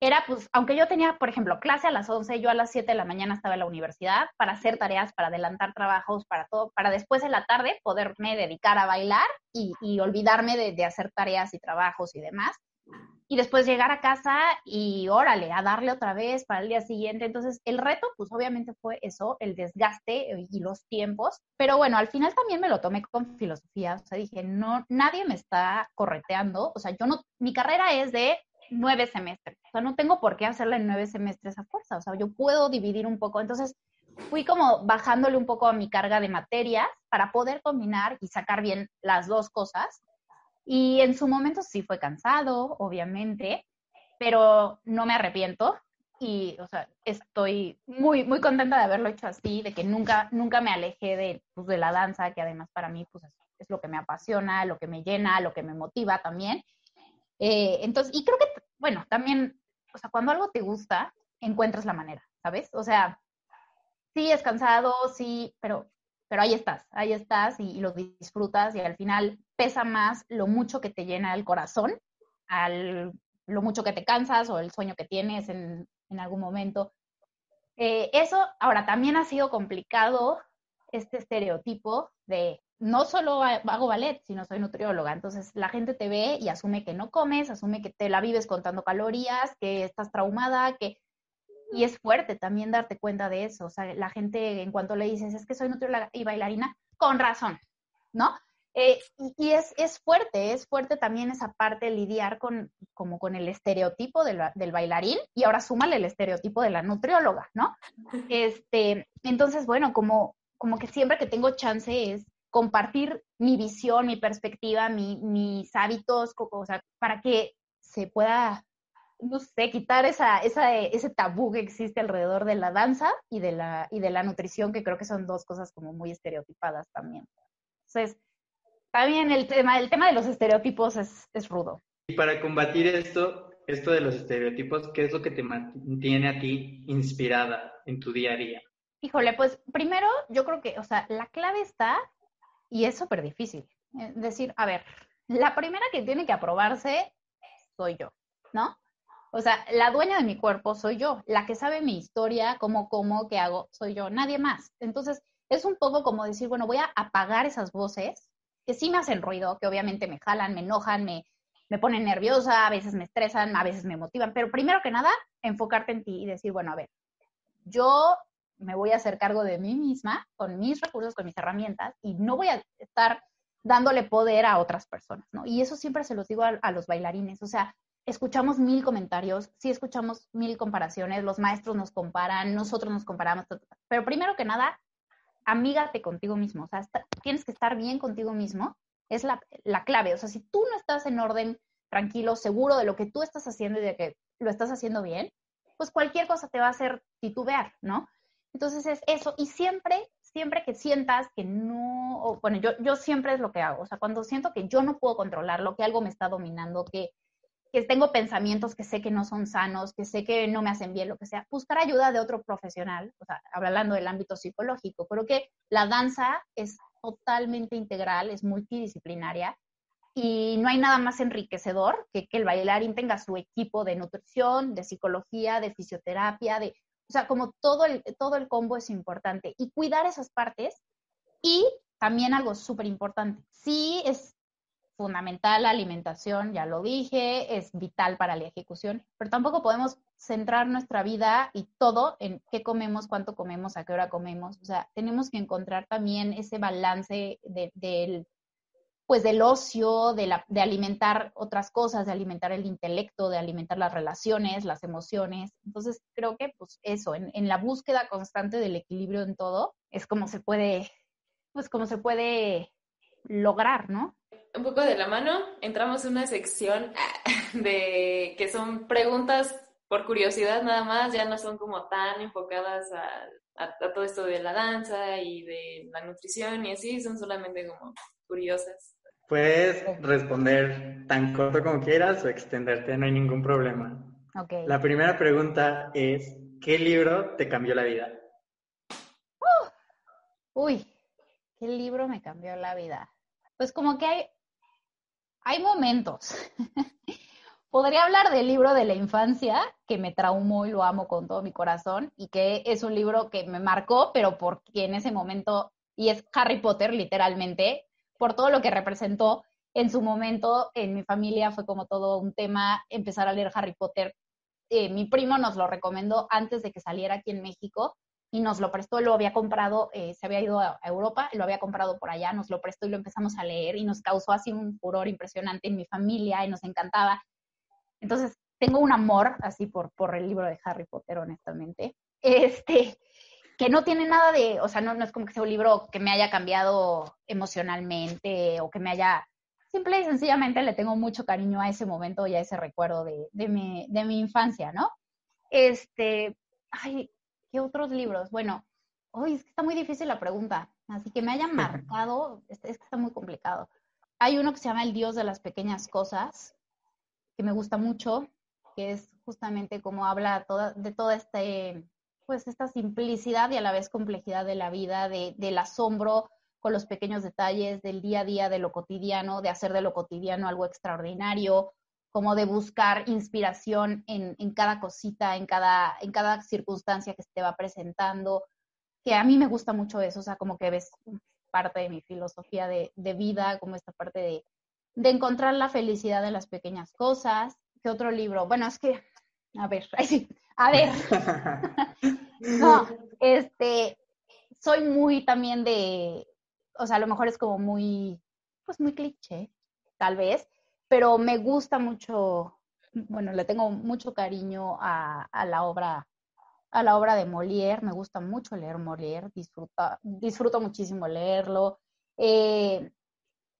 era pues, aunque yo tenía, por ejemplo, clase a las 11, yo a las 7 de la mañana estaba en la universidad para hacer tareas, para adelantar trabajos, para todo, para después en la tarde poderme dedicar a bailar y, y olvidarme de, de, hacer tareas y trabajos y demás. Y después llegar a casa y órale, a darle otra vez para el día siguiente. Entonces, el reto, pues obviamente fue eso, el desgaste y los tiempos. Pero bueno, al final también me lo tomé con filosofía. O sea, dije, no, nadie me está correteando. O sea, yo no, mi carrera es de nueve semestres. O sea, no tengo por qué hacerla en nueve semestres a fuerza. O sea, yo puedo dividir un poco. Entonces, fui como bajándole un poco a mi carga de materias para poder combinar y sacar bien las dos cosas. Y en su momento sí fue cansado, obviamente, pero no me arrepiento. Y, o sea, estoy muy, muy contenta de haberlo hecho así, de que nunca, nunca me alejé de, pues, de la danza, que además para mí, pues, es, es lo que me apasiona, lo que me llena, lo que me motiva también. Eh, entonces, y creo que, bueno, también, o sea, cuando algo te gusta, encuentras la manera, ¿sabes? O sea, sí es cansado, sí, pero, pero ahí estás, ahí estás y, lo disfrutas y al final pesa más lo mucho que te llena el corazón, al, lo mucho que te cansas o el sueño que tienes en, en algún momento. Eh, eso, ahora, también ha sido complicado este estereotipo de no solo hago ballet, sino soy nutrióloga. Entonces la gente te ve y asume que no comes, asume que te la vives contando calorías, que estás traumada, que... Y es fuerte también darte cuenta de eso. O sea, la gente en cuanto le dices, es que soy nutrióloga y bailarina, con razón, ¿no? Eh, y, es, es, fuerte, es fuerte también esa parte lidiar con, como con el estereotipo del, del bailarín y ahora súmale el estereotipo de la nutrióloga, ¿no? Este, entonces, bueno, como, como que siempre que tengo chance es compartir mi visión, mi perspectiva, mi, mis hábitos, o sea, para que se pueda, no sé, quitar esa, esa, ese tabú que existe alrededor de la danza y de la, y de la nutrición, que creo que son dos cosas como muy estereotipadas también. Entonces, también el tema, el tema de los estereotipos es, es rudo. Y para combatir esto, esto de los estereotipos, ¿qué es lo que te mantiene a ti inspirada en tu día a día? Híjole, pues primero yo creo que, o sea, la clave está y es súper difícil. Decir, a ver, la primera que tiene que aprobarse soy yo, ¿no? O sea, la dueña de mi cuerpo soy yo, la que sabe mi historia, cómo, cómo, qué hago, soy yo, nadie más. Entonces, es un poco como decir, bueno, voy a apagar esas voces que sí me hacen ruido, que obviamente me jalan, me enojan, me, me ponen nerviosa, a veces me estresan, a veces me motivan, pero primero que nada, enfocarte en ti y decir, bueno, a ver, yo me voy a hacer cargo de mí misma, con mis recursos, con mis herramientas, y no voy a estar dándole poder a otras personas, ¿no? Y eso siempre se los digo a, a los bailarines, o sea, escuchamos mil comentarios, sí escuchamos mil comparaciones, los maestros nos comparan, nosotros nos comparamos, pero primero que nada, amígate contigo mismo, o sea, está, tienes que estar bien contigo mismo, es la, la clave, o sea, si tú no estás en orden, tranquilo, seguro de lo que tú estás haciendo y de que lo estás haciendo bien, pues cualquier cosa te va a hacer titubear, ¿no? Entonces es eso, y siempre, siempre que sientas que no, bueno, yo, yo siempre es lo que hago, o sea, cuando siento que yo no puedo controlarlo, que algo me está dominando, que, que tengo pensamientos que sé que no son sanos, que sé que no me hacen bien, lo que sea, buscar ayuda de otro profesional, o sea, hablando del ámbito psicológico. Creo que la danza es totalmente integral, es multidisciplinaria y no hay nada más enriquecedor que que el bailarín tenga su equipo de nutrición, de psicología, de fisioterapia, de, o sea, como todo el, todo el combo es importante y cuidar esas partes y también algo súper importante, sí es fundamental la alimentación, ya lo dije, es vital para la ejecución, pero tampoco podemos centrar nuestra vida y todo en qué comemos, cuánto comemos, a qué hora comemos. O sea, tenemos que encontrar también ese balance del, pues del ocio, de, la, de alimentar otras cosas, de alimentar el intelecto, de alimentar las relaciones, las emociones. Entonces, creo que pues eso, en, en la búsqueda constante del equilibrio en todo, es como se puede, pues como se puede lograr, ¿no? Un poco de la mano, entramos en una sección de que son preguntas por curiosidad nada más, ya no son como tan enfocadas a, a, todo esto de la danza y de la nutrición y así, son solamente como curiosas. Puedes responder tan corto como quieras o extenderte, no hay ningún problema. Okay. La primera pregunta es, ¿qué libro te cambió la vida? Uh, uy, ¿qué libro me cambió la vida? Pues como que hay, hay momentos. Podría hablar del libro de la infancia, que me traumó y lo amo con todo mi corazón, y que es un libro que me marcó, pero porque en ese momento, y es Harry Potter literalmente, por todo lo que representó en su momento en mi familia, fue como todo un tema empezar a leer Harry Potter. Eh, mi primo nos lo recomendó antes de que saliera aquí en México y nos lo prestó, lo había comprado, eh, se había ido a Europa, lo había comprado por allá, nos lo prestó y lo empezamos a leer y nos causó así un furor impresionante en mi familia y nos encantaba. Entonces, tengo un amor así por, por el libro de Harry Potter, honestamente. Este, que no tiene nada de, o sea, no, no es como que sea un libro que me haya cambiado emocionalmente o que me haya, simple y sencillamente le tengo mucho cariño a ese momento y a ese recuerdo de, de, mi, de mi infancia, ¿no? Este, ay, ¿qué otros libros? Bueno, hoy es que está muy difícil la pregunta, así que me hayan marcado, es, es que está muy complicado. Hay uno que se llama El Dios de las Pequeñas Cosas, que me gusta mucho, que es justamente como habla toda, de toda este, pues esta simplicidad y a la vez complejidad de la vida, de, del asombro con los pequeños detalles del día a día, de lo cotidiano, de hacer de lo cotidiano algo extraordinario, como de buscar inspiración en, en cada cosita, en cada, en cada circunstancia que se te va presentando, que a mí me gusta mucho eso, o sea, como que ves parte de mi filosofía de, de vida, como esta parte de, de encontrar la felicidad en las pequeñas cosas. ¿Qué otro libro? Bueno, es que, a ver, sí, a ver. no, este, soy muy también de, o sea, a lo mejor es como muy, pues muy cliché, tal vez, pero me gusta mucho, bueno, le tengo mucho cariño a, a la obra a la obra de Molière, me gusta mucho leer Molière, disfruta, disfruto muchísimo leerlo. Eh,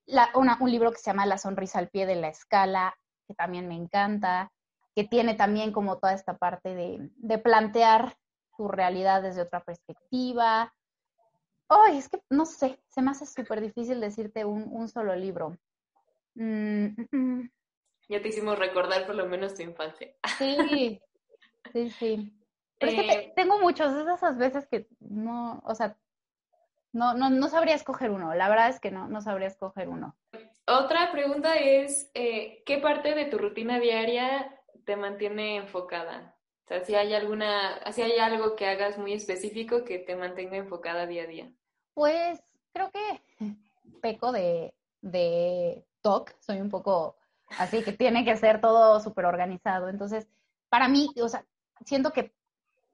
la, una, un libro que se llama La sonrisa al pie de la escala, que también me encanta, que tiene también como toda esta parte de, de plantear tu realidad desde otra perspectiva. Ay, es que no sé, se me hace súper difícil decirte un, un solo libro. Mm, mm, Ya te hicimos recordar por lo menos tu infancia. Sí, sí, sí. Pero es que te- Eh, tengo muchos, es de esas veces que no, o sea, no, no, no sabría escoger uno. La verdad es que no, no sabría escoger uno. Otra pregunta es, eh, ¿qué parte de tu rutina diaria te mantiene enfocada? O sea, si hay alguna, si hay algo que hagas muy específico que te mantenga enfocada día a día. Pues creo que peco de, de TOC, soy un poco así que tiene que ser todo súper organizado. Entonces, para mí, o sea, siento que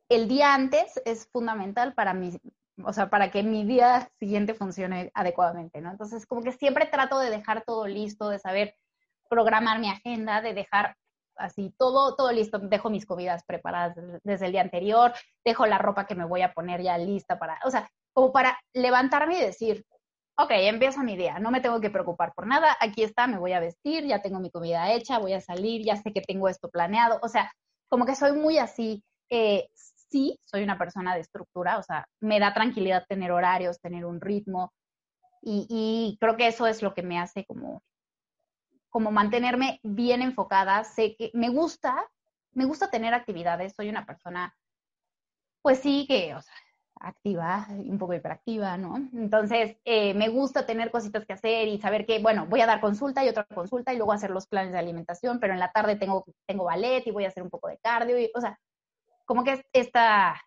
el día antes es fundamental para mí, o sea, para que mi día siguiente funcione adecuadamente, ¿no? Entonces, como que siempre trato de dejar todo listo, de saber programar mi agenda, de dejar así todo, todo listo. Dejo mis comidas preparadas desde- el día anterior, dejo la ropa que me voy a poner ya lista para, o sea, como para levantarme y decir, ok, empiezo mi día, no me tengo que preocupar por nada, aquí está, me voy a vestir, ya tengo mi comida hecha, voy a salir, ya sé que tengo esto planeado, o sea, como que soy muy así, eh, sí, soy una persona de estructura, o sea, me da tranquilidad tener horarios, tener un ritmo, y, y creo que eso es lo que me hace como, como mantenerme bien enfocada. Sé que me gusta, me gusta tener actividades. Soy una persona, pues sí, que, o sea, activa, un poco hiperactiva, ¿no? Entonces, eh, me gusta tener cositas que hacer y saber que, bueno, voy a dar consulta y otra consulta y luego hacer los planes de alimentación, pero en la tarde tengo, tengo ballet y voy a hacer un poco de cardio, o sea, como que esta,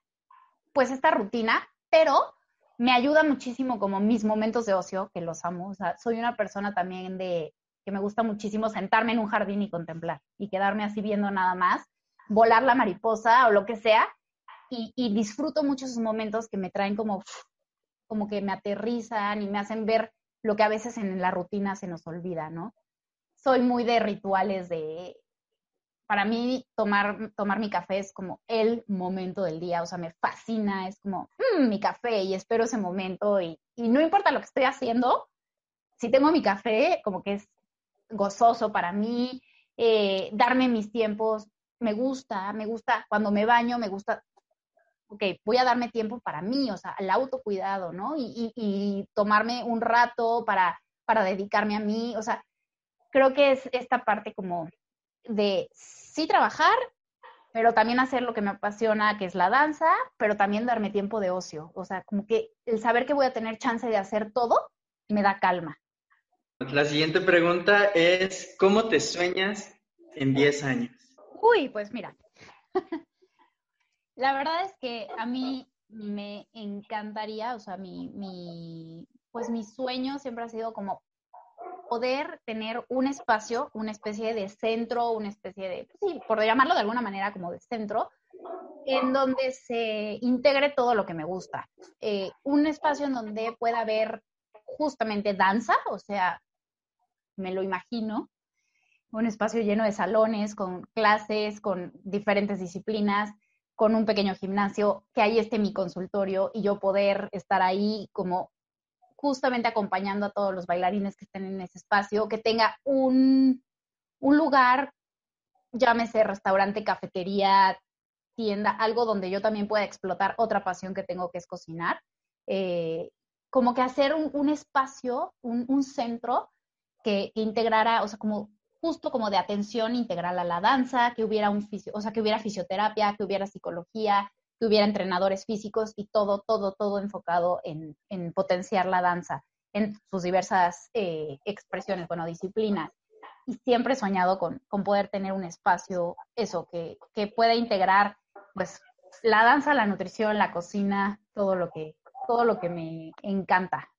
pues esta rutina, pero me ayuda muchísimo como mis momentos de ocio, que los amo, o sea, soy una persona también de que me gusta muchísimo sentarme en un jardín y contemplar y quedarme así viendo nada más, volar la mariposa o lo que sea, y, disfruto mucho esos momentos que me traen como, como que me aterrizan y me hacen ver lo que a veces en la rutina se nos olvida, ¿no? Soy muy de rituales de, para mí tomar, tomar mi café es como el momento del día, o sea, me fascina, es como mm, mi café y espero ese momento y, y, no importa lo que estoy haciendo, si tengo mi café, como que es gozoso para mí, eh, darme mis tiempos, me gusta, me gusta cuando me baño, me gusta ok, voy a darme tiempo para mí, o sea, el autocuidado, ¿no? Y, tomarme un rato para, para dedicarme a mí, o sea, creo que es esta parte como de sí trabajar, pero también hacer lo que me apasiona, que es la danza, pero también darme tiempo de ocio, o sea, como que el saber que voy a tener chance de hacer todo me da calma. La siguiente pregunta es, ¿cómo te sueñas en 10 años? Uy, pues mira, La verdad es que a mí me encantaría, o sea, mi, pues mi sueño siempre ha sido como poder tener un espacio, una especie de centro, una especie de, pues sí, por llamarlo de alguna manera como de centro, en donde se integre todo lo que me gusta. Eh, un espacio en donde pueda haber justamente danza, o sea, me lo imagino, un espacio lleno de salones, con clases, con diferentes disciplinas, con un pequeño gimnasio, que ahí esté mi consultorio y yo poder estar ahí como justamente acompañando a todos los bailarines que estén en ese espacio, que tenga un, lugar, llámese restaurante, cafetería, tienda, algo donde yo también pueda explotar otra pasión que tengo que es cocinar. Eh, como que hacer un, espacio, un, centro que, que, integrara, o sea, como justo como de atención integral a la danza, que hubiera un o sea, que hubiera fisioterapia, que hubiera psicología, que hubiera entrenadores físicos y todo, todo, todo enfocado en, potenciar la danza en sus diversas eh, expresiones, bueno, disciplinas. Y siempre he soñado con, poder tener un espacio, eso, que, que pueda integrar, pues, la danza, la nutrición, la cocina, todo lo que, todo lo que me encanta.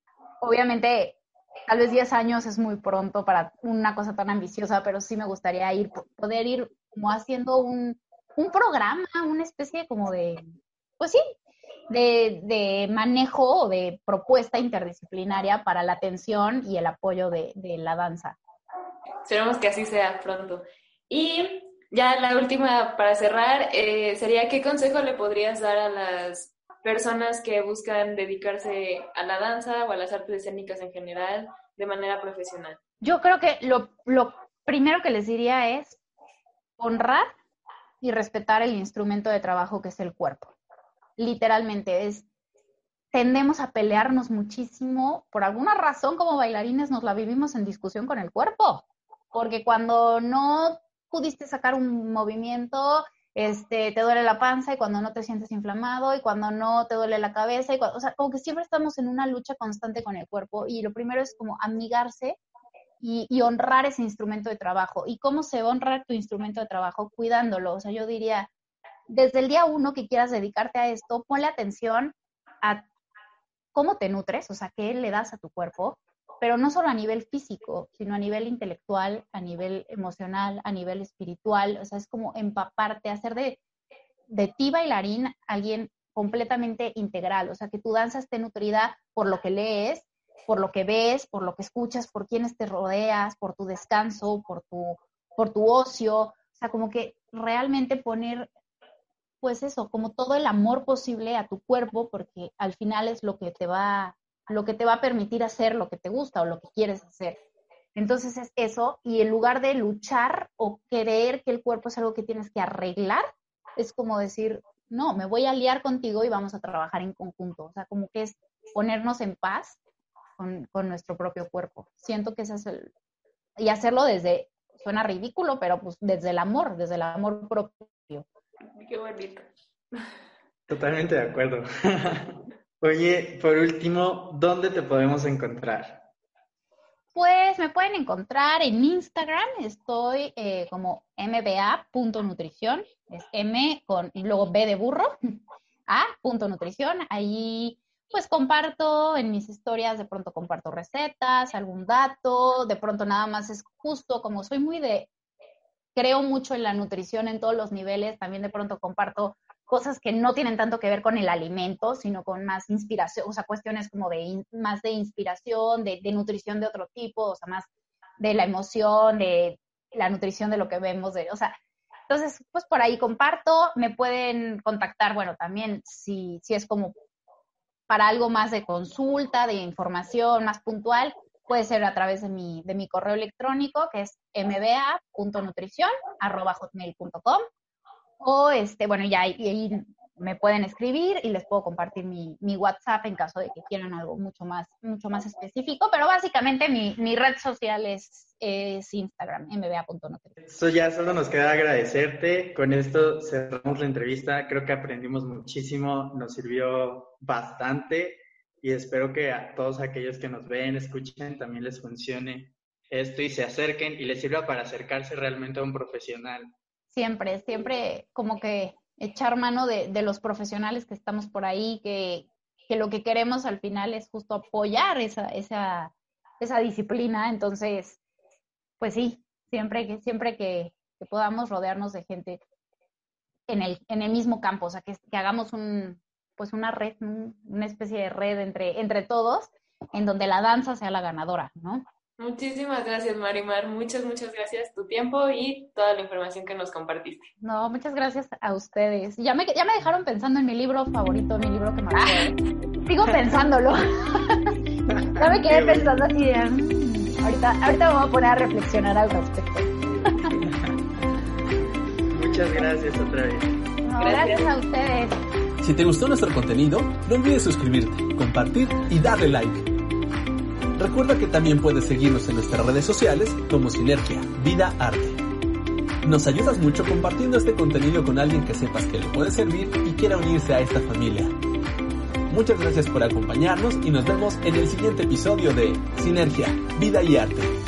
Obviamente, tal vez 10 años es muy pronto para una cosa tan ambiciosa, pero sí me gustaría ir, poder ir como haciendo un, un programa, una especie como de, pues sí, de, de, manejo o de propuesta interdisciplinaria para la atención y el apoyo de, de la danza. Esperemos que así sea pronto. Y ya la última para cerrar eh, sería, ¿qué consejo le podrías dar a las personas que buscan dedicarse a la danza o a las artes escénicas en general de manera profesional? Yo creo que lo, lo primero que les diría es honrar y respetar el instrumento de trabajo que es el cuerpo. Literalmente es tendemos a pelearnos muchísimo, por alguna razón como bailarines nos la vivimos en discusión con el cuerpo, porque cuando no pudiste sacar un movimiento, este, te duele la panza y cuando no te sientes inflamado y cuando no te duele la cabeza, y o sea, como que siempre estamos en una lucha constante con el cuerpo y lo primero es como amigarse y, y, honrar ese instrumento de trabajo. ¿Y cómo se honra tu instrumento de trabajo? Cuidándolo. O sea, yo diría, desde el día uno que quieras dedicarte a esto, ponle atención a cómo te nutres, o sea, qué le das a tu cuerpo, pero no solo a nivel físico, sino a nivel intelectual, a nivel emocional, a nivel espiritual, o sea, es como empaparte, hacer de, de ti bailarín alguien completamente integral, o sea, que tu danza esté nutrida por lo que lees, por lo que ves, por lo que escuchas, por quienes te rodeas, por tu descanso, por tu, por tu ocio, o sea, como que realmente poner, pues eso, como todo el amor posible a tu cuerpo, porque al final es lo que te va lo que te va a permitir hacer lo que te gusta o lo que quieres hacer. Entonces es eso, y en lugar de luchar o creer que el cuerpo es algo que tienes que arreglar, es como decir, no, me voy a liar contigo y vamos a trabajar en conjunto. O sea, como que es ponernos en paz con, nuestro propio cuerpo. Siento que ese es el, y hacerlo desde, suena ridículo, pero pues desde el amor, desde el amor propio. Qué bonito. Totalmente de acuerdo. Oye, por último, ¿dónde te podemos encontrar? Pues me pueden encontrar en Instagram, estoy eh, como mba.nutrición, es M con y luego B de burro, A punto nutrición, ahí pues comparto en mis historias, de pronto comparto recetas, algún dato, de pronto nada más es justo como soy muy de, creo mucho en la nutrición en todos los niveles, también de pronto comparto cosas que no tienen tanto que ver con el alimento, sino con más inspiración, o sea, cuestiones como de más de inspiración, de, nutrición de otro tipo, o sea, más de la emoción, de la nutrición de lo que vemos, de, o sea, entonces, pues por ahí comparto, me pueden contactar, bueno, también si, si es como para algo más de consulta, de información más puntual, puede ser a través de mi, de mi correo electrónico, que es mba.nutrición.com o este, bueno, ya ahí, me pueden escribir y les puedo compartir mi, WhatsApp en caso de que quieran algo mucho más, mucho más específico, pero básicamente mi, mi red social es, es Instagram, mba.nutrición. Eso ya solo nos queda agradecerte. Con esto cerramos la entrevista. Creo que aprendimos muchísimo, nos sirvió bastante y espero que a todos aquellos que nos ven, escuchen, también les funcione esto y se acerquen y les sirva para acercarse realmente a un profesional siempre, siempre como que echar mano de, los profesionales que estamos por ahí, que, lo que queremos al final es justo apoyar esa, esa, esa disciplina. Entonces, pues sí, siempre que, siempre que, podamos rodearnos de gente en el, en el mismo campo, o sea, que, que hagamos un, pues una red, una especie de red entre, entre todos, en donde la danza sea la ganadora, ¿no? Muchísimas gracias, Marimar. Muchas, muchas gracias tu tiempo y toda la información que nos compartiste. No, muchas gracias a ustedes. Ya me, ya me dejaron pensando en mi libro favorito, mi libro que me Sigo pensándolo. ya me quedé pensando así mm, ahorita, ahorita me voy a poner a reflexionar al respecto. muchas gracias otra vez. gracias a ustedes. Si te gustó nuestro contenido, no olvides suscribirte, compartir y darle like. Recuerda que también puedes seguirnos en nuestras redes sociales como Sinergia, Vida Arte. Nos ayudas mucho compartiendo este contenido con alguien que sepas que le puede servir y quiera unirse a esta familia. Muchas gracias por acompañarnos y nos vemos en el siguiente episodio de Sinergia, Vida y Arte.